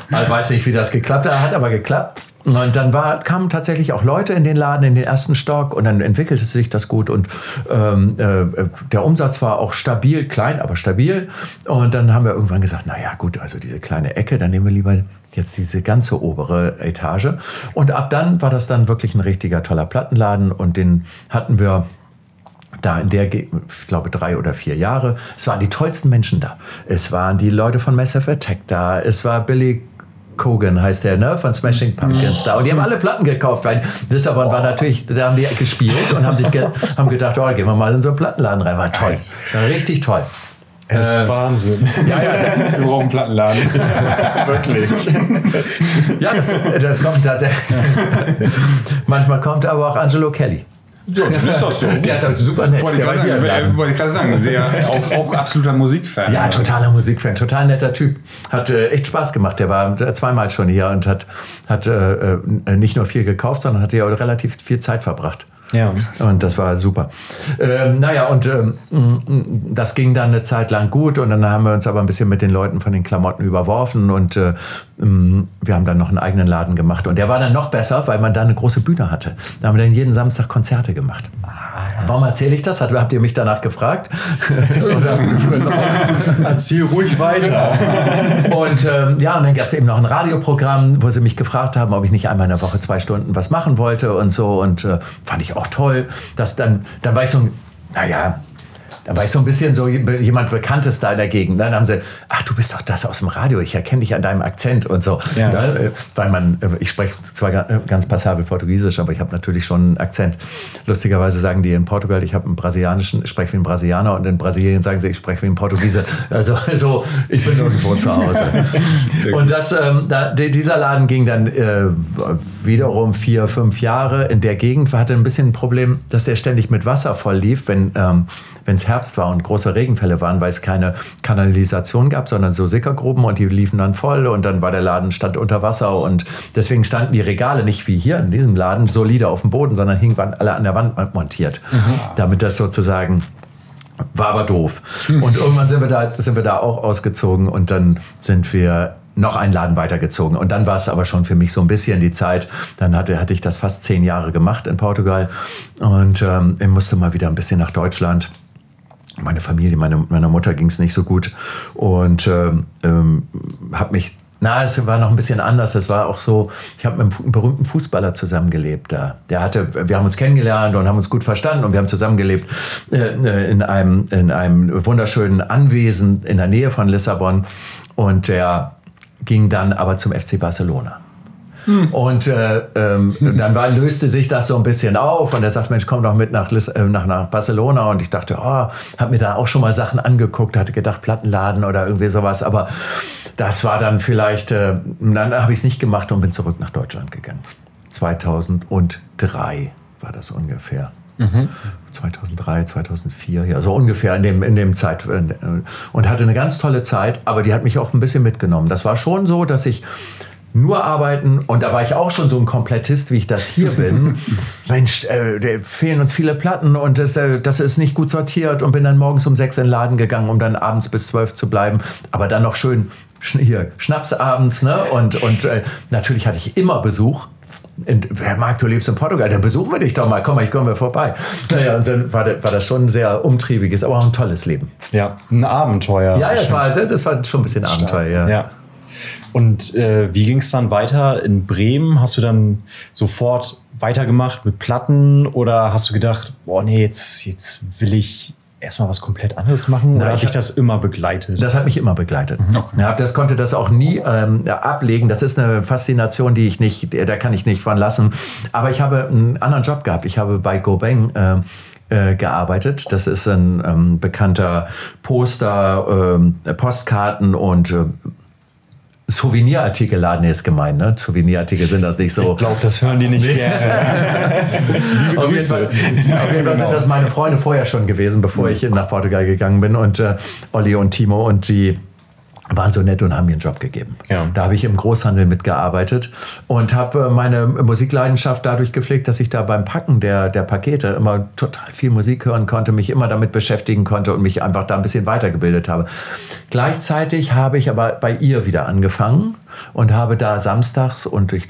Man weiß nicht, wie das geklappt hat, hat aber geklappt. Und dann war, kamen tatsächlich auch Leute in den Laden, in den ersten Stock und dann entwickelte sich das gut und ähm, äh, der Umsatz war auch stabil, klein, aber stabil. Und dann haben wir irgendwann gesagt, naja gut, also diese kleine Ecke, dann nehmen wir lieber jetzt diese ganze obere Etage. Und ab dann war das dann wirklich ein richtiger toller Plattenladen und den hatten wir da in der, ich glaube, drei oder vier Jahre. Es waren die tollsten Menschen da. Es waren die Leute von Massive Attack da. Es war Billy Cogan heißt der, ne, von Smashing Pumpkins da. Und die haben alle Platten gekauft, weil Lissabon war natürlich, da haben die gespielt und haben sich ge haben gedacht, oh, gehen wir mal in so einen Plattenladen rein. War toll. War richtig toll. Das ist Wahnsinn. Ja, ja, Wir brauchen einen Plattenladen. Wirklich. ja das, das kommt tatsächlich. Manchmal kommt aber auch Angelo Kelly. Ja, dann ist das so. Der ist halt super nett. Wollte ich gerade sagen, äh, wollte ich gerade sagen, sehr, auch, auch absoluter Musikfan. Ja, totaler Musikfan, total netter Typ. Hat äh, echt Spaß gemacht. Der war zweimal schon hier und hat, hat äh, äh, nicht nur viel gekauft, sondern hat hier auch relativ viel Zeit verbracht. Ja. Und das war super. Ähm, naja, und ähm, mm, das ging dann eine Zeit lang gut und dann haben wir uns aber ein bisschen mit den Leuten von den Klamotten überworfen und äh, mm, wir haben dann noch einen eigenen Laden gemacht. Und der war dann noch besser, weil man da eine große Bühne hatte. Da haben wir dann jeden Samstag Konzerte gemacht. Warum erzähle ich das? Hat- Habt ihr mich danach gefragt? Erzähl ruhig weiter. und ähm, ja, und dann gab es eben noch ein Radioprogramm, wo sie mich gefragt haben, ob ich nicht einmal in der Woche zwei Stunden was machen wollte und so. Und äh, fand ich auch toll. Dass dann, dann war ich so ein, naja, da war ich so ein bisschen so jemand Bekanntes da in der Gegend. Dann haben sie, ach, du bist doch das aus dem Radio, ich erkenne dich an deinem Akzent und so. Ja. Ne? Weil man, äh, ich spreche zwar äh, ganz passabel Portugiesisch, aber ich habe natürlich schon einen Akzent. Lustigerweise sagen die in Portugal, ich habe einen brasilianischen, spreche wie ein Brasilianer und in Brasilien sagen sie, ich spreche wie ein Portugiese. Also so, ich bin irgendwo zu Hause. Und das, ähm, da, di- dieser Laden ging dann äh, wiederum vier, fünf Jahre in der Gegend. Wir hatten ein bisschen ein Problem, dass der ständig mit Wasser voll lief, wenn ähm, es Herbst war und große Regenfälle waren, weil es keine Kanalisation gab, sondern so Sickergruben und die liefen dann voll und dann war der Laden stand unter Wasser und deswegen standen die Regale nicht wie hier in diesem Laden solide auf dem Boden, sondern hingen alle an der Wand montiert, damit das sozusagen war aber doof. Und irgendwann sind wir, da, sind wir da auch ausgezogen und dann sind wir noch einen Laden weitergezogen. Und dann war es aber schon für mich so ein bisschen die Zeit. Dann hatte, hatte ich das fast zehn Jahre gemacht in Portugal und ähm, ich musste mal wieder ein bisschen nach Deutschland. Meine Familie, meine, meiner Mutter ging es nicht so gut und ähm, ähm, habe mich na, das war noch ein bisschen anders. Das war auch so, ich habe mit einem berühmten Fußballer zusammengelebt da. Der hatte, wir haben uns kennengelernt und haben uns gut verstanden und wir haben zusammengelebt äh, in, einem, in einem wunderschönen Anwesen in der Nähe von Lissabon. Und der ging dann aber zum FC Barcelona. Und äh, ähm, dann war, löste sich das so ein bisschen auf und er sagt, Mensch, komm doch mit nach, Lis äh, nach, nach Barcelona. Und ich dachte, oh, habe mir da auch schon mal Sachen angeguckt, hatte gedacht, Plattenladen oder irgendwie sowas. Aber das war dann vielleicht, äh, dann habe ich es nicht gemacht und bin zurück nach Deutschland gegangen. 2003 war das ungefähr. 2003, 2004, ja, so ungefähr in dem, in dem Zeit. äh, Und hatte eine ganz tolle Zeit, aber die hat mich auch ein bisschen mitgenommen. Das war schon so, dass ich nur arbeiten und da war ich auch schon so ein Komplettist, wie ich das hier bin. Mensch, äh, da fehlen uns viele Platten und das, äh, das ist nicht gut sortiert und bin dann morgens um sechs in den Laden gegangen, um dann abends bis zwölf zu bleiben, aber dann noch schön sch hier Schnaps abends, ne? Und, und äh, natürlich hatte ich immer Besuch. In, Herr Marc, du lebst in Portugal, dann besuchen wir dich doch mal. Komm mal, ich komme vorbei. Naja, und dann war, das- war das schon ein sehr umtriebiges, aber auch ein tolles Leben. Ja, ein Abenteuer. Ja, ja das, war, das war schon ein bisschen Abenteuer, ja. Ja. Und äh, wie ging es dann weiter in Bremen? Hast du dann sofort weitergemacht mit Platten oder hast du gedacht, boah, nee, jetzt, jetzt will ich erstmal was komplett anderes machen? Na, oder hat dich das immer begleitet? Das hat mich immer begleitet. Ja, das konnte das auch nie ähm, ablegen. Das ist eine Faszination, die ich nicht, da kann ich nicht von lassen. Aber ich habe einen anderen Job gehabt. Ich habe bei Gobeng äh, äh, gearbeitet. Das ist ein ähm, bekannter Poster, ähm, Postkarten und äh, Souvenirartikelladen ist gemeint, ne? Souvenirartikel sind das nicht so. ich glaube, das hören die nicht gerne. Auf jeden, Fall, auf jeden Fall sind das meine Freunde vorher schon gewesen, bevor ich nach Portugal gegangen bin. Und äh, Olli und Timo und die waren so nett und haben mir einen Job gegeben. Ja. Da habe ich im Großhandel mitgearbeitet und habe äh, meine Musikleidenschaft dadurch gepflegt, dass ich da beim Packen der, der Pakete immer total viel Musik hören konnte, mich immer damit beschäftigen konnte und mich einfach da ein bisschen weitergebildet habe. Gleichzeitig habe ich aber bei ihr wieder angefangen und habe da samstags und ich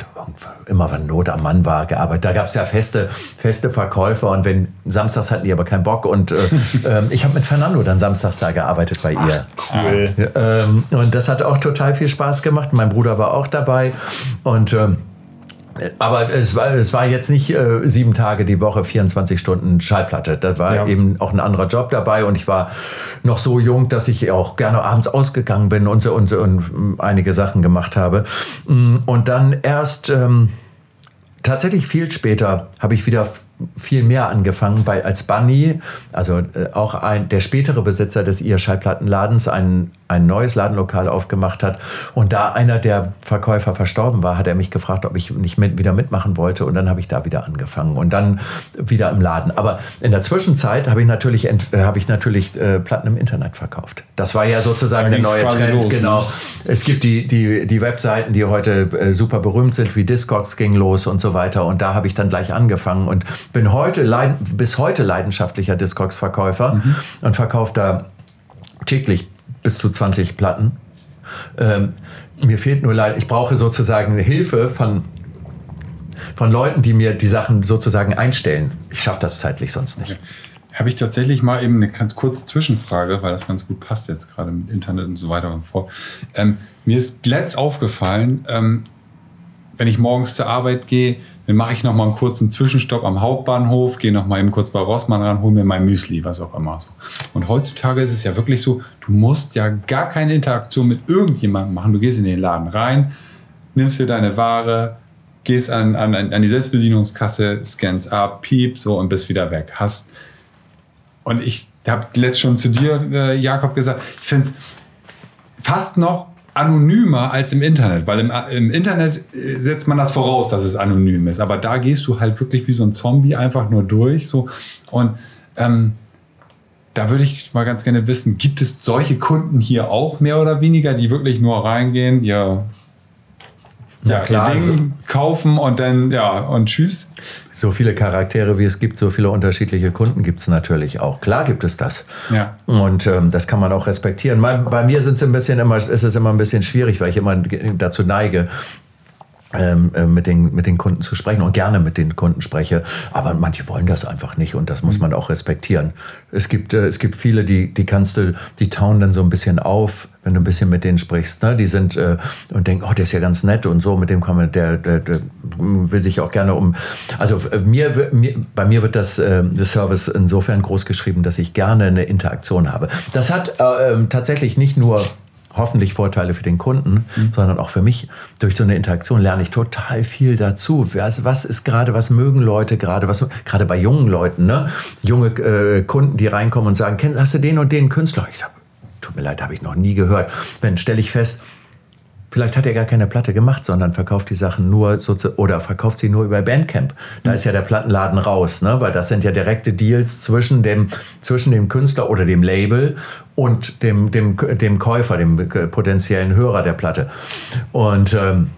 immer wenn Not am Mann war gearbeitet. Da gab es ja feste, feste Verkäufer und wenn samstags hatten die aber keinen Bock und äh, ähm, ich habe mit Fernando dann samstags da gearbeitet bei ihr. Cool. Ähm, und das hat auch total viel Spaß gemacht. Mein Bruder war auch dabei und ähm, aber es war, es war jetzt nicht äh, sieben Tage die Woche, 24 Stunden Schallplatte. Da war Ja. eben auch ein anderer Job dabei und ich war noch so jung, dass ich auch gerne abends ausgegangen bin und, so- und, so und einige Sachen gemacht habe. Mm, Und dann erst ähm, tatsächlich viel später habe ich wieder viel mehr angefangen bei als Bunny, also äh, auch ein, der spätere Besitzer des ihr Schallplattenladens ein, ein neues Ladenlokal aufgemacht hat und da einer der Verkäufer verstorben war, hat er mich gefragt, ob ich nicht mit, wieder mitmachen wollte und dann habe ich da wieder angefangen und dann wieder im Laden. Aber in der Zwischenzeit habe ich natürlich äh, habe ich natürlich äh, Platten im Internet verkauft. Das war ja sozusagen der neue Trend, los, ne? genau. Es gibt die, die, die Webseiten, die heute äh, super berühmt sind, wie Discogs ging los und so weiter. Und da habe ich dann gleich angefangen und bin heute leid, bis heute leidenschaftlicher Discogs-Verkäufer Mhm. und verkaufe da täglich bis zu 20 Platten. Ähm, mir fehlt nur leid, ich brauche sozusagen Hilfe von, von Leuten, die mir die Sachen sozusagen einstellen. Ich schaffe das zeitlich sonst nicht. Habe ich tatsächlich mal eben eine ganz kurze Zwischenfrage, weil das ganz gut passt jetzt gerade mit Internet und so weiter und fort. Ähm, mir ist letzt aufgefallen, ähm, wenn ich morgens zur Arbeit gehe, dann mache ich noch mal einen kurzen Zwischenstopp am Hauptbahnhof, gehe noch mal eben kurz bei Rossmann ran, hole mir mein Müsli, was auch immer. So. Und heutzutage ist es ja wirklich so, du musst ja gar keine Interaktion mit irgendjemandem machen. Du gehst in den Laden rein, nimmst dir deine Ware, gehst an, an, an die Selbstbedienungskasse, scannst ab, piep, so und bist wieder weg. Hast und ich habe letzt schon zu dir, äh, Jakob, gesagt, ich finde es fast noch anonymer als im Internet, weil im, im Internet äh, setzt man das voraus, dass es anonym ist. Aber da gehst du halt wirklich wie so ein Zombie einfach nur durch. So. Und ähm, da würde ich mal ganz gerne wissen, gibt es solche Kunden hier auch mehr oder weniger, die wirklich nur reingehen, ihr, Ja, ja, klar. ihr Ding kaufen und dann, ja, und tschüss? So viele Charaktere, wie es gibt, so viele unterschiedliche Kunden gibt es natürlich auch. Klar gibt es das. Ja. Und ähm, das kann man auch respektieren. Bei, bei mir sind's ein bisschen immer, ist es immer ein bisschen schwierig, weil ich immer dazu neige, ähm, äh, mit, den, mit den Kunden zu sprechen und gerne mit den Kunden spreche. Aber manche wollen das einfach nicht und das muss man auch respektieren. Es gibt, äh, es gibt viele, die, die kannst du, die tauen dann so ein bisschen auf, wenn du ein bisschen mit denen sprichst. Ne? Die sind äh, und denken, oh, der ist ja ganz nett und so, mit dem kann man, der, der, der will sich auch gerne um. Also äh, mir, mir, bei mir wird das äh, Service insofern groß geschrieben, dass ich gerne eine Interaktion habe. Das hat äh, ähm, tatsächlich nicht nur hoffentlich Vorteile für den Kunden, sondern auch für mich. Durch so eine Interaktion lerne ich total viel dazu. Was, was ist gerade, was mögen Leute gerade, was gerade bei jungen Leuten, ne? Junge äh, Kunden, die reinkommen und sagen, Kennst, hast du den und den Künstler? Ich sage, tut mir leid, habe ich noch nie gehört. Wenn stelle ich fest, Vielleicht hat er gar keine Platte gemacht, sondern verkauft die Sachen nur so zu, oder verkauft sie nur über Bandcamp. Da ist ja der Plattenladen raus, ne? weil das sind ja direkte Deals zwischen dem, zwischen dem Künstler oder dem Label und dem, dem, dem Käufer, dem potenziellen Hörer der Platte. Und ähm,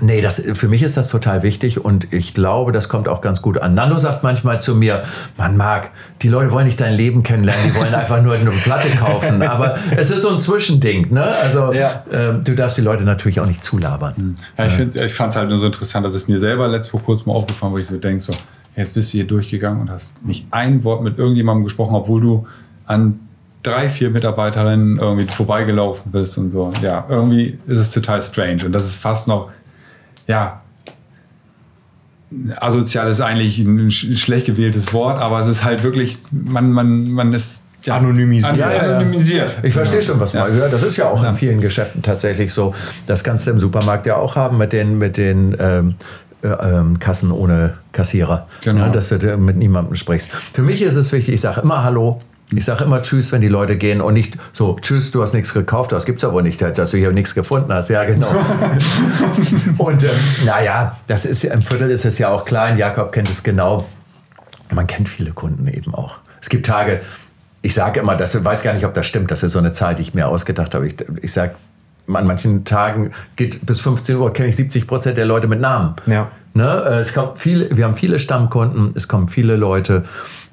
Nee, das, für mich ist das total wichtig und ich glaube, das kommt auch ganz gut an. Nando sagt manchmal zu mir, man mag, die Leute wollen nicht dein Leben kennenlernen, die wollen einfach nur eine Platte kaufen. Aber es ist so ein Zwischending, ne? Also Ja. ähm, du darfst die Leute natürlich auch nicht zulabern. Ja, ich, ich fand es halt nur so interessant, dass es mir selber letzt vor kurzem aufgefallen, wo ich so denke, so, jetzt bist du hier durchgegangen und hast nicht ein Wort mit irgendjemandem gesprochen, obwohl du an drei, vier Mitarbeiterinnen irgendwie vorbeigelaufen bist und so. Ja, irgendwie ist es total strange und das ist fast noch, ja, asozial ist eigentlich ein sch schlecht gewähltes Wort, aber es ist halt wirklich, man, man, man ist ja, Anonymisiert. an- Ja, anonymisiert. Ich verstehe schon, was Ja. man ja. Das ist ja auch in vielen Geschäften tatsächlich so. Das kannst du im Supermarkt ja auch haben mit den, mit den ähm, äh, ähm, Kassen ohne Kassierer. Genau. Ja, dass du mit niemandem sprichst. Für mich ist es wichtig, ich sage immer Hallo. Ich sage immer Tschüss, wenn die Leute gehen und nicht so, Tschüss, du hast nichts gekauft, das gibt's ja wohl nicht, dass du hier nichts gefunden hast. Ja, genau. und ähm, naja, das ist ja, im Viertel ist es ja auch klein, Jakob kennt es genau. Man kennt viele Kunden eben auch. Es gibt Tage, ich sage immer, das ich weiß gar nicht, ob das stimmt, das ist so eine Zahl, die ich mir ausgedacht habe. Ich, ich sage, an manchen Tagen geht bis 15 Uhr, kenne ich 70 Prozent der Leute mit Namen. Ja. Ne? Äh, Es kommt viele, wir haben viele Stammkunden, es kommen viele Leute,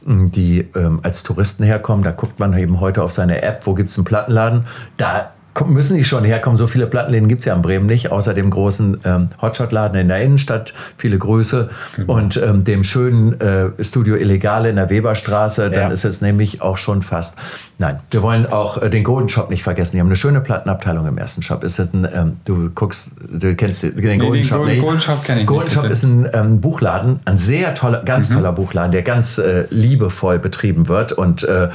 die ähm, als Touristen herkommen. Da guckt man eben heute auf seine App, wo gibt es einen Plattenladen. Da müssen die schon herkommen. So viele Plattenläden gibt es ja in Bremen nicht, außer dem großen ähm, Hotshot-Laden in der Innenstadt. Viele Grüße. Und ähm, dem schönen äh, Studio Illegale in der Weberstraße. Dann Ja. ist es nämlich auch schon fast. Nein, wir wollen auch äh, den Golden Shop nicht vergessen. Die haben eine schöne Plattenabteilung im ersten Shop. Ist das ein, ähm, du guckst, du kennst den, den Golden den Shop Golden- nicht? Golden Shop kenn ich Golden nicht, Shop ist ein ähm, Buchladen, ein sehr toller, ganz toller Buchladen, der ganz äh, liebevoll betrieben wird und äh,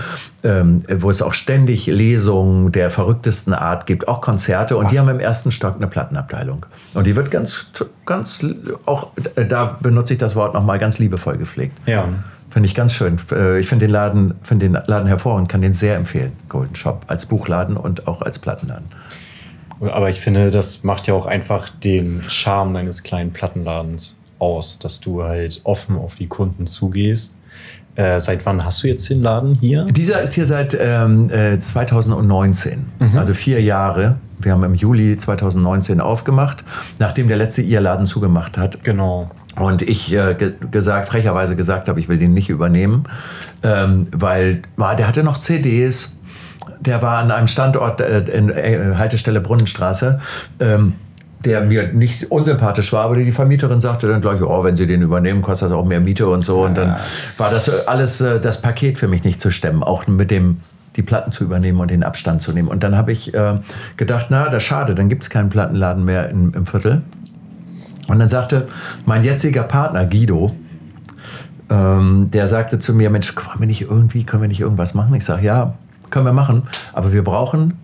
ähm, wo es auch ständig Lesungen der verrücktesten Art gibt, auch Konzerte. Und die haben im ersten Stock eine Plattenabteilung. Und die wird ganz, ganz, auch äh, da benutze ich das Wort nochmal, ganz liebevoll gepflegt. Ja. Finde ich ganz schön. Äh, Ich finde den Laden, finde den Laden hervorragend, kann den sehr empfehlen. Golden Shop als Buchladen und auch als Plattenladen. Aber ich finde, das macht ja auch einfach den Charme deines kleinen Plattenladens aus, dass du halt offen auf die Kunden zugehst. Äh, seit wann hast du jetzt den Laden hier? Dieser ist hier seit ähm, äh, 2019, also vier Jahre. Wir haben im Juli 2019 aufgemacht, nachdem der letzte ihr Laden zugemacht hat. Genau. Und ich äh, ge gesagt, frecherweise gesagt habe, ich will den nicht übernehmen, ähm, weil ah, der hatte noch CDs. Der war an einem Standort äh, in äh, Haltestelle Brunnenstraße. Ähm, der mir nicht unsympathisch war, aber die Vermieterin sagte dann gleich, oh, wenn Sie den übernehmen, kostet das auch mehr Miete und so. Und dann war das äh, alles, äh, das Paket für mich nicht zu stemmen, auch mit dem die Platten zu übernehmen und den Abstand zu nehmen. Und dann habe ich äh, gedacht, na, das ist schade, dann gibt es keinen Plattenladen mehr in, im Viertel. Und dann sagte mein jetziger Partner Guido, ähm, der sagte zu mir, Mensch, wollen wir nicht irgendwie, können wir nicht irgendwas machen? Ich sage, ja, können wir machen, aber wir brauchen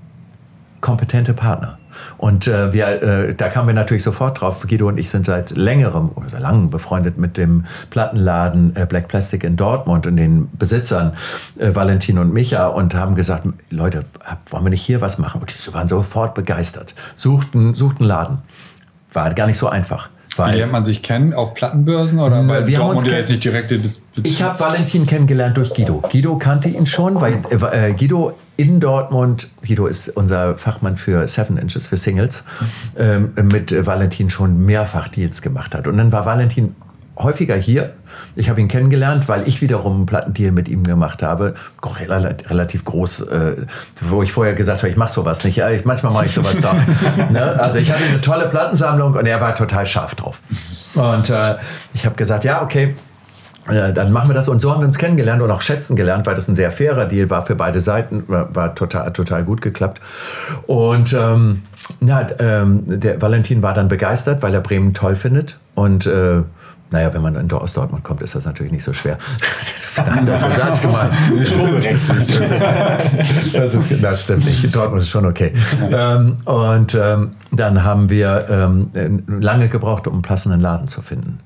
kompetente Partner. Und äh, wir, äh, da kamen wir natürlich sofort drauf. Guido und ich sind seit längerem oder seit langem befreundet mit dem Plattenladen äh, Black Plastic in Dortmund und den Besitzern äh, Valentin und Micha und haben gesagt, Leute, wollen wir nicht hier was machen? Und die waren sofort begeistert. Suchten, suchten Laden. War gar nicht so einfach. Wie lernt man sich kennen? Auf Plattenbörsen oder bei wir haben uns jetzt nicht direkte Be Be- ich habe Valentin kennengelernt durch Guido. Guido kannte ihn schon, weil äh, Guido in Dortmund, Guido ist unser Fachmann für Seven Inches, für Singles, ähm, mit Valentin schon mehrfach Deals gemacht hat. Und dann war Valentin häufiger hier. Ich habe ihn kennengelernt, weil ich wiederum einen Plattendeal mit ihm gemacht habe. Rel relativ groß, äh, wo ich vorher gesagt habe, ich mache sowas nicht. Ich, manchmal mache ich sowas doch. ne? Also ich hatte eine tolle Plattensammlung und er war total scharf drauf. Und äh, ich habe gesagt, ja, okay, dann machen wir das. Und so haben wir uns kennengelernt und auch schätzen gelernt, weil das ein sehr fairer Deal war für beide Seiten. War, war total, total gut geklappt. Und ähm, ja, ähm, der Valentin war dann begeistert, weil er Bremen toll findet. Und äh, naja, wenn man in, aus Dortmund kommt, ist das natürlich nicht so schwer. Nein, das, das ist gemein. Das, ist, das stimmt nicht. Dortmund ist schon okay. Ähm, und ähm, dann haben wir ähm, lange gebraucht, um einen passenden Laden zu finden.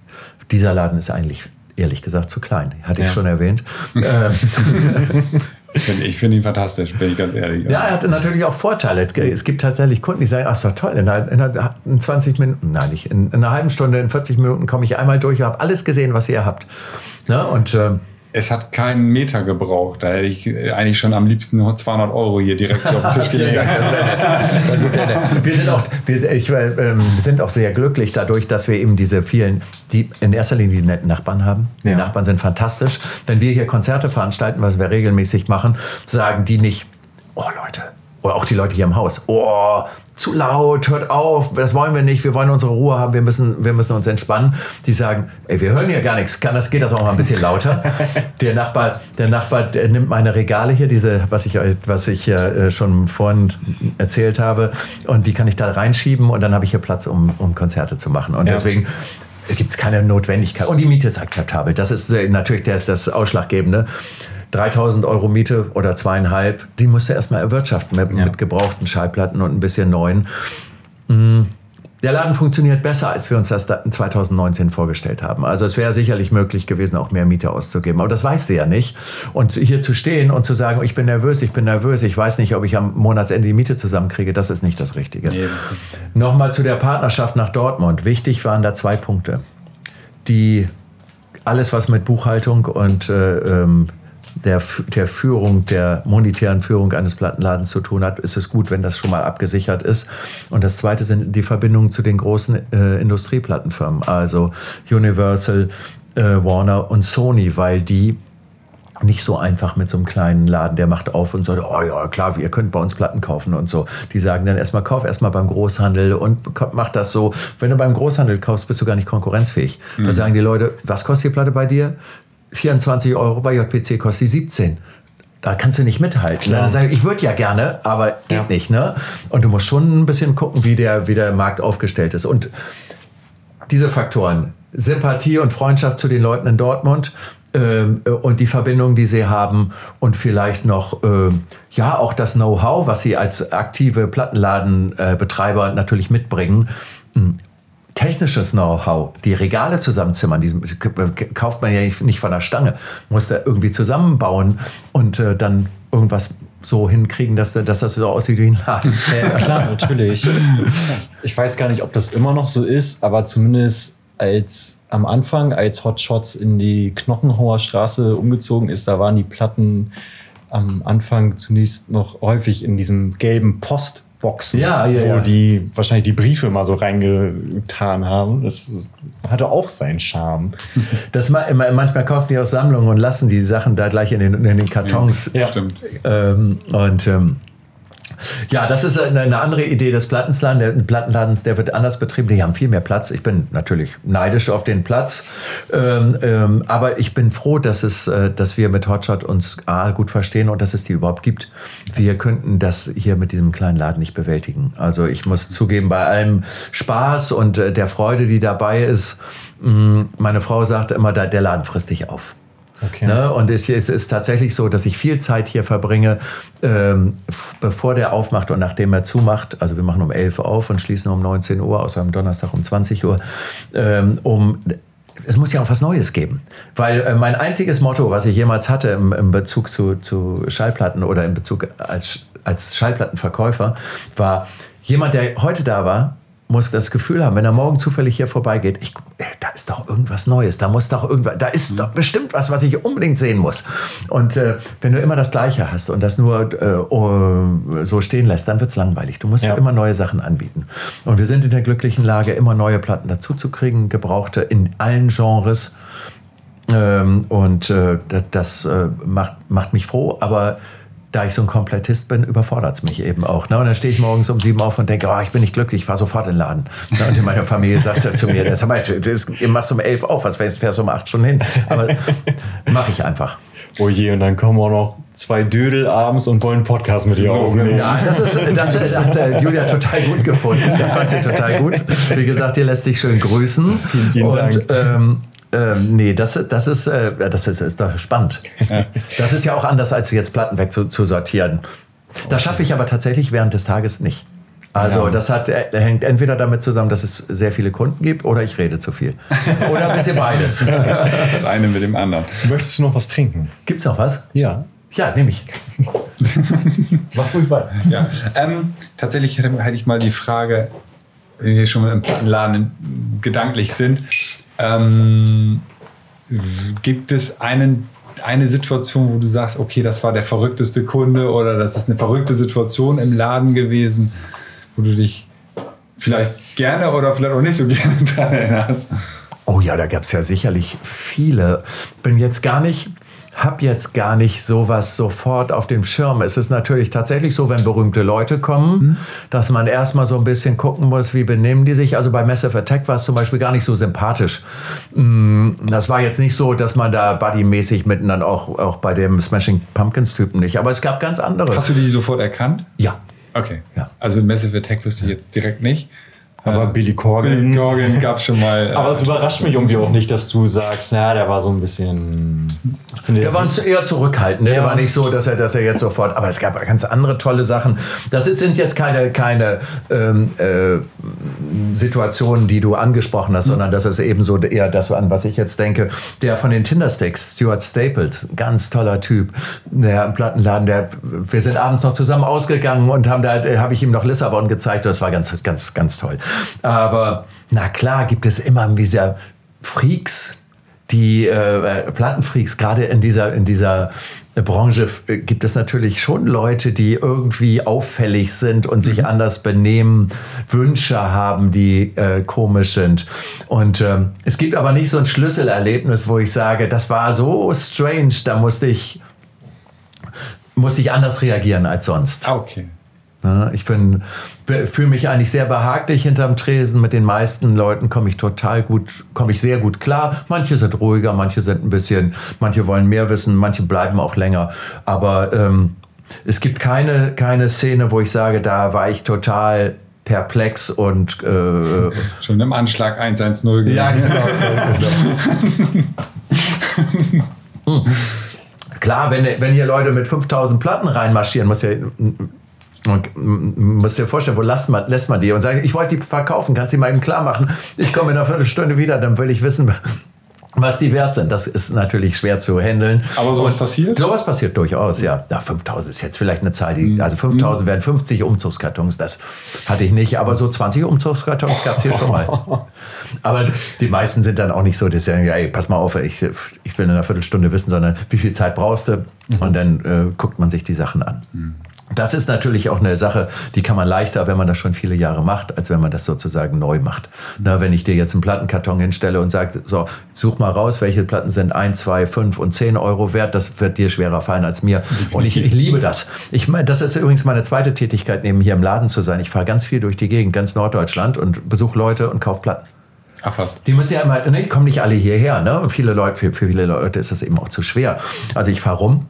Dieser Laden ist eigentlich, ehrlich gesagt, zu klein. Hatte ich Ja. schon erwähnt. ähm, Ich finde ich find ihn fantastisch, bin ich ganz ehrlich. ja, er hatte natürlich auch Vorteile. Es gibt tatsächlich Kunden, die sagen, ach, doch toll, in, einer, in, einer, in 20 Minuten, nein, nicht, in, in einer halben Stunde, in 40 Minuten komme ich einmal durch und habe alles gesehen, was ihr habt. Ne? Und ähm, Es hat keinen Meter gebraucht. Da hätte ich äh, eigentlich schon am liebsten noch 200 Euro hier direkt auf den Tisch gelegt. Das ist nett. Wir sind auch, wir, ich, äh, ähm, sind auch sehr glücklich dadurch, dass wir eben diese vielen, die in erster Linie die netten Nachbarn haben. Die Ja. Nachbarn sind fantastisch. Wenn wir hier Konzerte veranstalten, was wir regelmäßig machen, sagen die nicht, oh Leute, oder auch die Leute hier im Haus, oh, zu laut, hört auf, das wollen wir nicht, wir wollen unsere Ruhe haben, wir müssen, wir müssen uns entspannen. Die sagen, ey, wir hören hier gar nichts, kann das, geht das auch mal ein bisschen lauter? der Nachbar, der Nachbar der nimmt meine Regale hier, diese, was ich, was ich äh, schon vorhin erzählt habe, und die kann ich da reinschieben und dann habe ich hier Platz, um, um Konzerte zu machen. Und Ja. deswegen gibt es keine Notwendigkeit. Und die Miete ist akzeptabel. Das ist äh, natürlich der, das Ausschlaggebende. 3000 Euro Miete oder zweieinhalb, die musst du erstmal erwirtschaften mit, mit gebrauchten Schallplatten und ein bisschen neuen. Mm, Der Laden funktioniert besser, als wir uns das da- 2019 vorgestellt haben. Also es wäre sicherlich möglich gewesen, auch mehr Miete auszugeben. Aber das weißt du ja nicht. Und hier zu stehen und zu sagen, ich bin nervös, ich bin nervös, ich weiß nicht, ob ich am Monatsende die Miete zusammenkriege, das ist nicht das Richtige. Nee, das Nochmal zu der Partnerschaft nach Dortmund. Wichtig waren da zwei Punkte. Die alles, was mit Buchhaltung und äh, ähm, der, der Führung, der monetären Führung eines Plattenladens zu tun hat, ist es gut, wenn das schon mal abgesichert ist. Und das Zweite sind die Verbindungen zu den großen äh, Industrieplattenfirmen, also Universal, äh, Warner und Sony, weil die nicht so einfach mit so einem kleinen Laden, der macht auf und sagt, oh ja, klar, ihr könnt bei uns Platten kaufen und so. Die sagen dann erstmal, kauf erstmal beim Großhandel und mach das so. Wenn du beim Großhandel kaufst, bist du gar nicht konkurrenzfähig. Mhm. Da sagen die Leute, was kostet die Platte bei dir? 24 Euro, bei JPC kostet sie 17 da kannst du nicht mithalten. Dann sage ich, ich würde ja gerne, aber geht ja. nicht. Ne? Und du musst schon ein bisschen gucken, wie der, wie der Markt aufgestellt ist. Und diese Faktoren, Sympathie und Freundschaft zu den Leuten in Dortmund, ähm, äh, und die Verbindung, die sie haben und vielleicht noch äh, ja auch das Know-how, was sie als aktive Plattenladenbetreiber äh, natürlich mitbringen. Technisches Know-how, die Regale zusammenzimmern, die kauft man ja nicht von der Stange, muss da irgendwie zusammenbauen und äh, dann irgendwas so hinkriegen, dass, dass das so aussieht wie ein Laden. Ja, klar, natürlich. Ich weiß gar nicht, ob das immer noch so ist, aber zumindest als am Anfang, als Hot Shots in die Knochenhauer Straße umgezogen ist, da waren die Platten am Anfang zunächst noch häufig in diesen gelben Postboxen, ja, ja, wo ja. die wahrscheinlich die Briefe mal so reingetan haben. Das hatte auch seinen Charme. Das manchmal kaufen die aus Sammlungen und lassen die Sachen da gleich in den, in den Kartons. Ja, stimmt. Ähm, und ähm, ja, das ist eine, andere Idee des Plattenladens. Der Plattenladens, der wird anders betrieben. Die haben viel mehr Platz. Ich bin natürlich neidisch auf den Platz, ähm, ähm, aber ich bin froh, dass es, äh, dass wir mit Hotshot uns A, gut verstehen und dass es die überhaupt gibt. Wir könnten das hier mit diesem kleinen Laden nicht bewältigen. Also ich muss zugeben, bei allem Spaß und äh, der Freude, die dabei ist, mh, mm, meine Frau sagt immer, der Laden frisst dich auf. Okay. Ne? Und es, es, ist tatsächlich so, dass ich viel Zeit hier verbringe, ähm, bevor der aufmacht und nachdem er zumacht. Also wir machen um 11 Uhr auf und schließen um 19 Uhr, außer am Donnerstag um 20 Uhr, ähm, um es muss ja auch was Neues geben. Weil äh, mein einziges Motto, was ich jemals hatte im, im Bezug zu, zu, Schallplatten oder in Bezug als, als Schallplattenverkäufer, war, jemand, der heute da war, muss das Gefühl haben, wenn er morgen zufällig hier vorbeigeht, ich, äh, da ist doch irgendwas Neues, da muss doch irgendwas, da ist mhm. doch bestimmt was, was ich unbedingt sehen muss. Und äh, wenn du immer das Gleiche hast und das nur äh, oh, so stehen lässt, dann wird es langweilig. Du musst ja. immer neue Sachen anbieten. Und wir sind in der glücklichen Lage, immer neue Platten dazuzukriegen, gebrauchte in allen Genres. Ähm, und äh, das äh, macht, macht mich froh, aber da ich so ein Komplettist bin, überfordert es mich eben auch. Ne? Und dann stehe ich morgens um sieben auf und denke, oh, ich bin nicht glücklich, ich fahre sofort in den Laden. Ne? Und meine Familie sagt zu mir, das, das, ihr machst um elf auf, was fährst, fährst um acht Stunden hin. Aber mache ich einfach. Oh je, und dann kommen auch noch zwei Dödel abends und wollen einen Podcast mit dir so, aufnehmen. Nein, das, ist, das hat äh, Julia total gut gefunden. Das fand sie total gut. Wie gesagt, ihr lässt dich schön grüßen. Vielen, vielen und, Dank. Ähm, ähm, nee, das, das, ist, äh, das ist, ist doch spannend. Ja. Das ist ja auch anders, als jetzt Platten wegzusortieren. Das schaffe ich aber tatsächlich während des Tages nicht. Also ja. das hat, äh, hängt entweder damit zusammen, dass es sehr viele Kunden gibt oder ich rede zu viel. Oder ein bisschen beides. Das eine mit dem anderen. Möchtest du noch was trinken? Gibt es noch was? Ja. Ja, nehme ich. Mach ruhig weiter. Ja. Ähm, tatsächlich hätte, hätte, ich mal die Frage, wenn wir schon im Plattenladen gedanklich sind, ähm, gibt es einen, eine Situation, wo du sagst, okay, das war der verrückteste Kunde oder das ist eine verrückte Situation im Laden gewesen, wo du dich vielleicht gerne oder vielleicht auch nicht so gerne daran erinnerst? Oh ja, da gab es ja sicherlich viele. Bin jetzt gar nicht habe jetzt gar nicht sowas sofort auf dem Schirm. Es ist natürlich tatsächlich so, wenn berühmte Leute kommen, mhm. dass man erstmal so ein bisschen gucken muss, wie benehmen die sich. Also bei Massive Attack war es zum Beispiel gar nicht so sympathisch. Mm, das war jetzt nicht so, dass man da buddymäßig mitten dann auch, auch bei dem Smashing Pumpkins Typen nicht. Aber es gab ganz andere. Hast du die sofort erkannt? Ja. Okay. Ja. Also Massive Attack wüsste ich jetzt direkt nicht. Aber ja. Billy Corgan. Billy Corgan gab es schon mal. aber es überrascht mich irgendwie auch nicht, dass du sagst, na, der war so ein bisschen. Finde, der war eher zurückhaltend. Ne? Ja. Der war nicht so, dass er, dass er jetzt sofort. Aber es gab ganz andere tolle Sachen. Das ist, sind jetzt keine, keine ähm, äh, Situationen, die du angesprochen hast, mhm. sondern das ist eben so eher das, an was ich jetzt denke. Der von den Tindersticks, Stuart Staples, ganz toller Typ. Der im Plattenladen, der, wir sind abends noch zusammen ausgegangen und haben da, habe ich ihm noch Lissabon gezeigt. Das war ganz, ganz, ganz toll. Aber na klar gibt es immer wieder Freaks, die äh, Plattenfreaks, gerade in dieser, in dieser Branche äh, gibt es natürlich schon Leute, die irgendwie auffällig sind und sich anders benehmen, Wünsche haben, die äh, komisch sind. Und ähm, es gibt aber nicht so ein Schlüsselerlebnis, wo ich sage, das war so strange, da musste ich, musste ich anders reagieren als sonst. Ah, okay. Ja, Ich bin, fühle mich eigentlich sehr behaglich hinterm Tresen. Mit den meisten Leuten komme ich total gut, komme ich sehr gut klar. Manche sind ruhiger, manche sind ein bisschen, manche wollen mehr wissen, manche bleiben auch länger. Aber ähm, es gibt keine, keine Szene, wo ich sage, da war ich total perplex und äh, Schon im Anschlag 110 ja, genau. Hm. Klar, wenn, wenn hier Leute mit 5000 Platten reinmarschieren, muss ja. Muss dir vorstellen, wo lässt man, lässt man die und sagen, ich wollte die verkaufen, kannst du mal eben klar machen. Ich komme in einer Viertelstunde wieder, dann will ich wissen, was die wert sind. Das ist natürlich schwer zu handeln. Aber sowas passiert? Sowas passiert durchaus, ja. ja 5000 ist jetzt vielleicht eine Zahl, die, also 5000 wären 50 Umzugskartons, das hatte ich nicht, aber so 20 Umzugskartons gab es hier schon mal. Aber die meisten sind dann auch nicht so, dass sie sagen, ey, pass mal auf, ich, ich will in einer Viertelstunde wissen, sondern wie viel Zeit brauchst du? Und dann äh, guckt man sich die Sachen an. Das ist natürlich auch eine Sache, die kann man leichter, wenn man das schon viele Jahre macht, als wenn man das sozusagen neu macht. Na, wenn ich dir jetzt einen Plattenkarton hinstelle und sage, so, such mal raus, welche Platten sind 1, 2, 5 und 10 Euro wert, das wird dir schwerer fallen als mir. Und ich, ich liebe das. Ich meine, das ist übrigens meine zweite Tätigkeit, neben hier im Laden zu sein. Ich fahre ganz viel durch die Gegend, ganz Norddeutschland und besuche Leute und kaufe Platten. Ach fast. Die müssen ja immer, ne, kommen nicht alle hierher, ne? Und viele Leute, für, für viele Leute ist das eben auch zu schwer. Also ich fahre rum.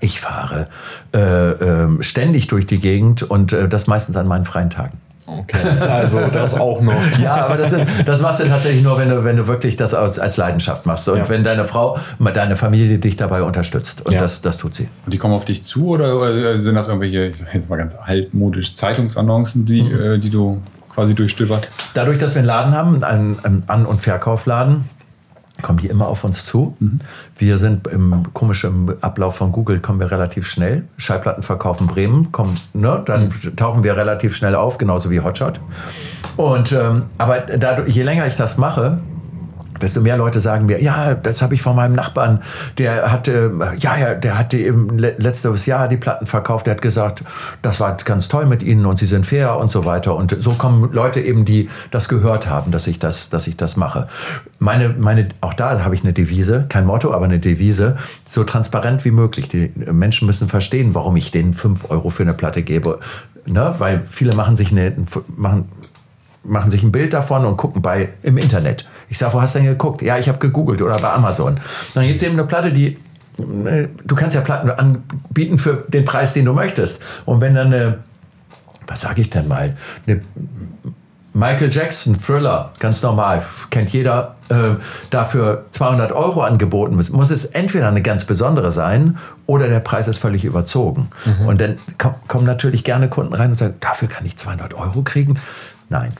Ich fahre äh, ähm, ständig durch die Gegend und äh, das meistens an meinen freien Tagen. Okay, also das auch noch. Ja, aber das, das machst du tatsächlich nur, wenn du, wenn du wirklich das als, als Leidenschaft machst und Ja. wenn deine Frau, deine Familie dich dabei unterstützt. Und Ja. das, das tut sie. Und die kommen auf dich zu oder äh, sind das irgendwelche, ich sag jetzt mal ganz altmodisch, Zeitungsannoncen, die, Mhm. äh, die du quasi durchstöberst? Dadurch, dass wir einen Laden haben, einen, einen An- und Verkaufladen, kommen die immer auf uns zu. Wir sind im komischen Ablauf von Google, kommen wir relativ schnell. Schallplattenverkauf in Bremen, kommen, ne, dann tauchen wir relativ schnell auf, genauso wie Hotshot. Und, ähm, aber dadurch, je länger ich das mache, desto mehr Leute sagen mir, ja, das habe ich von meinem Nachbarn, der hatte, ja, ja, der hatte le- letztes Jahr die Platten verkauft, der hat gesagt, das war ganz toll mit ihnen und sie sind fair und so weiter. Und so kommen Leute eben, die das gehört haben, dass ich das, dass ich das mache. Meine, meine, auch da habe ich eine Devise, kein Motto, aber eine Devise, so transparent wie möglich. Die Menschen müssen verstehen, warum ich denen 5 Euro für eine Platte gebe. Ne? Weil viele machen sich eine, machen, machen sich ein Bild davon und gucken bei im Internet. Ich sage, wo hast du denn geguckt? Ja, ich habe gegoogelt oder bei Amazon. Dann gibt es eben eine Platte, die äh, du kannst ja Platten anbieten für den Preis, den du möchtest. Und wenn dann eine, was sage ich denn mal, eine Michael Jackson Thriller, ganz normal, kennt jeder, äh, dafür 200 Euro angeboten muss, muss es entweder eine ganz besondere sein oder der Preis ist völlig überzogen. Und dann komm, kommen natürlich gerne Kunden rein und sagen, dafür kann ich 200 Euro kriegen. Nein.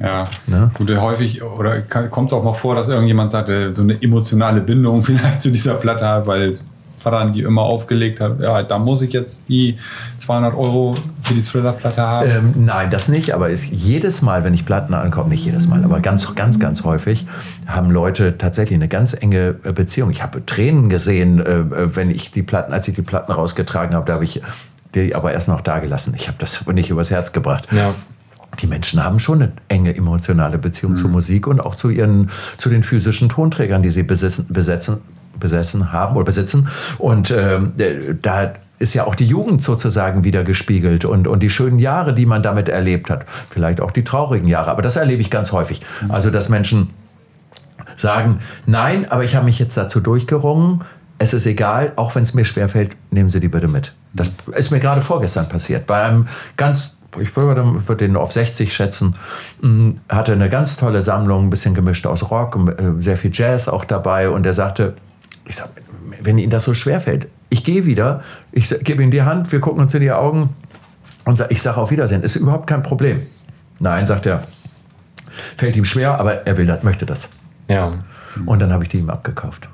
Ja, Ne? gut, äh, häufig oder kommt es auch mal vor, dass irgendjemand sagt, äh, so eine emotionale Bindung vielleicht zu dieser Platte hat, weil Vater die immer aufgelegt hat, ja, da muss ich jetzt die 200 Euro für die Thriller-Platte haben. Ähm, nein, das nicht, aber ist jedes Mal, wenn ich Platten ankomme, nicht jedes Mal, aber ganz, ganz, ganz häufig, haben Leute tatsächlich eine ganz enge äh, Beziehung. Ich habe Tränen gesehen, wenn ich die Platten, als ich die Platten rausgetragen habe, da habe ich die aber erst noch da gelassen. Ich habe das aber nicht übers Herz gebracht. Ja. Die Menschen haben schon eine enge emotionale Beziehung zur Musik und auch zu ihren, zu den physischen Tonträgern, die sie besitzen, besetzen, besessen haben oder besitzen. Und ähm, äh, da ist ja auch die Jugend sozusagen wieder gespiegelt und, und die schönen Jahre, die man damit erlebt hat. Vielleicht auch die traurigen Jahre. Aber das erlebe ich ganz häufig. Also, dass Menschen sagen, nein, aber ich habe mich jetzt dazu durchgerungen. Es ist egal, auch wenn es mir schwerfällt, nehmen Sie die bitte mit. Das ist mir gerade vorgestern passiert. Bei einem ganz, ich würde, würde den auf 60 schätzen, mh, hatte eine ganz tolle Sammlung, ein bisschen gemischt aus Rock, äh, sehr viel Jazz auch dabei. Und er sagte, ich sag, wenn Ihnen das so schwerfällt, ich gehe wieder, ich gebe Ihnen die Hand, wir gucken uns in die Augen und ich sage auf Wiedersehen, ist überhaupt kein Problem. Nein, sagt er, fällt ihm schwer, aber er will das, möchte das. Ja. Und dann habe ich die ihm abgekauft.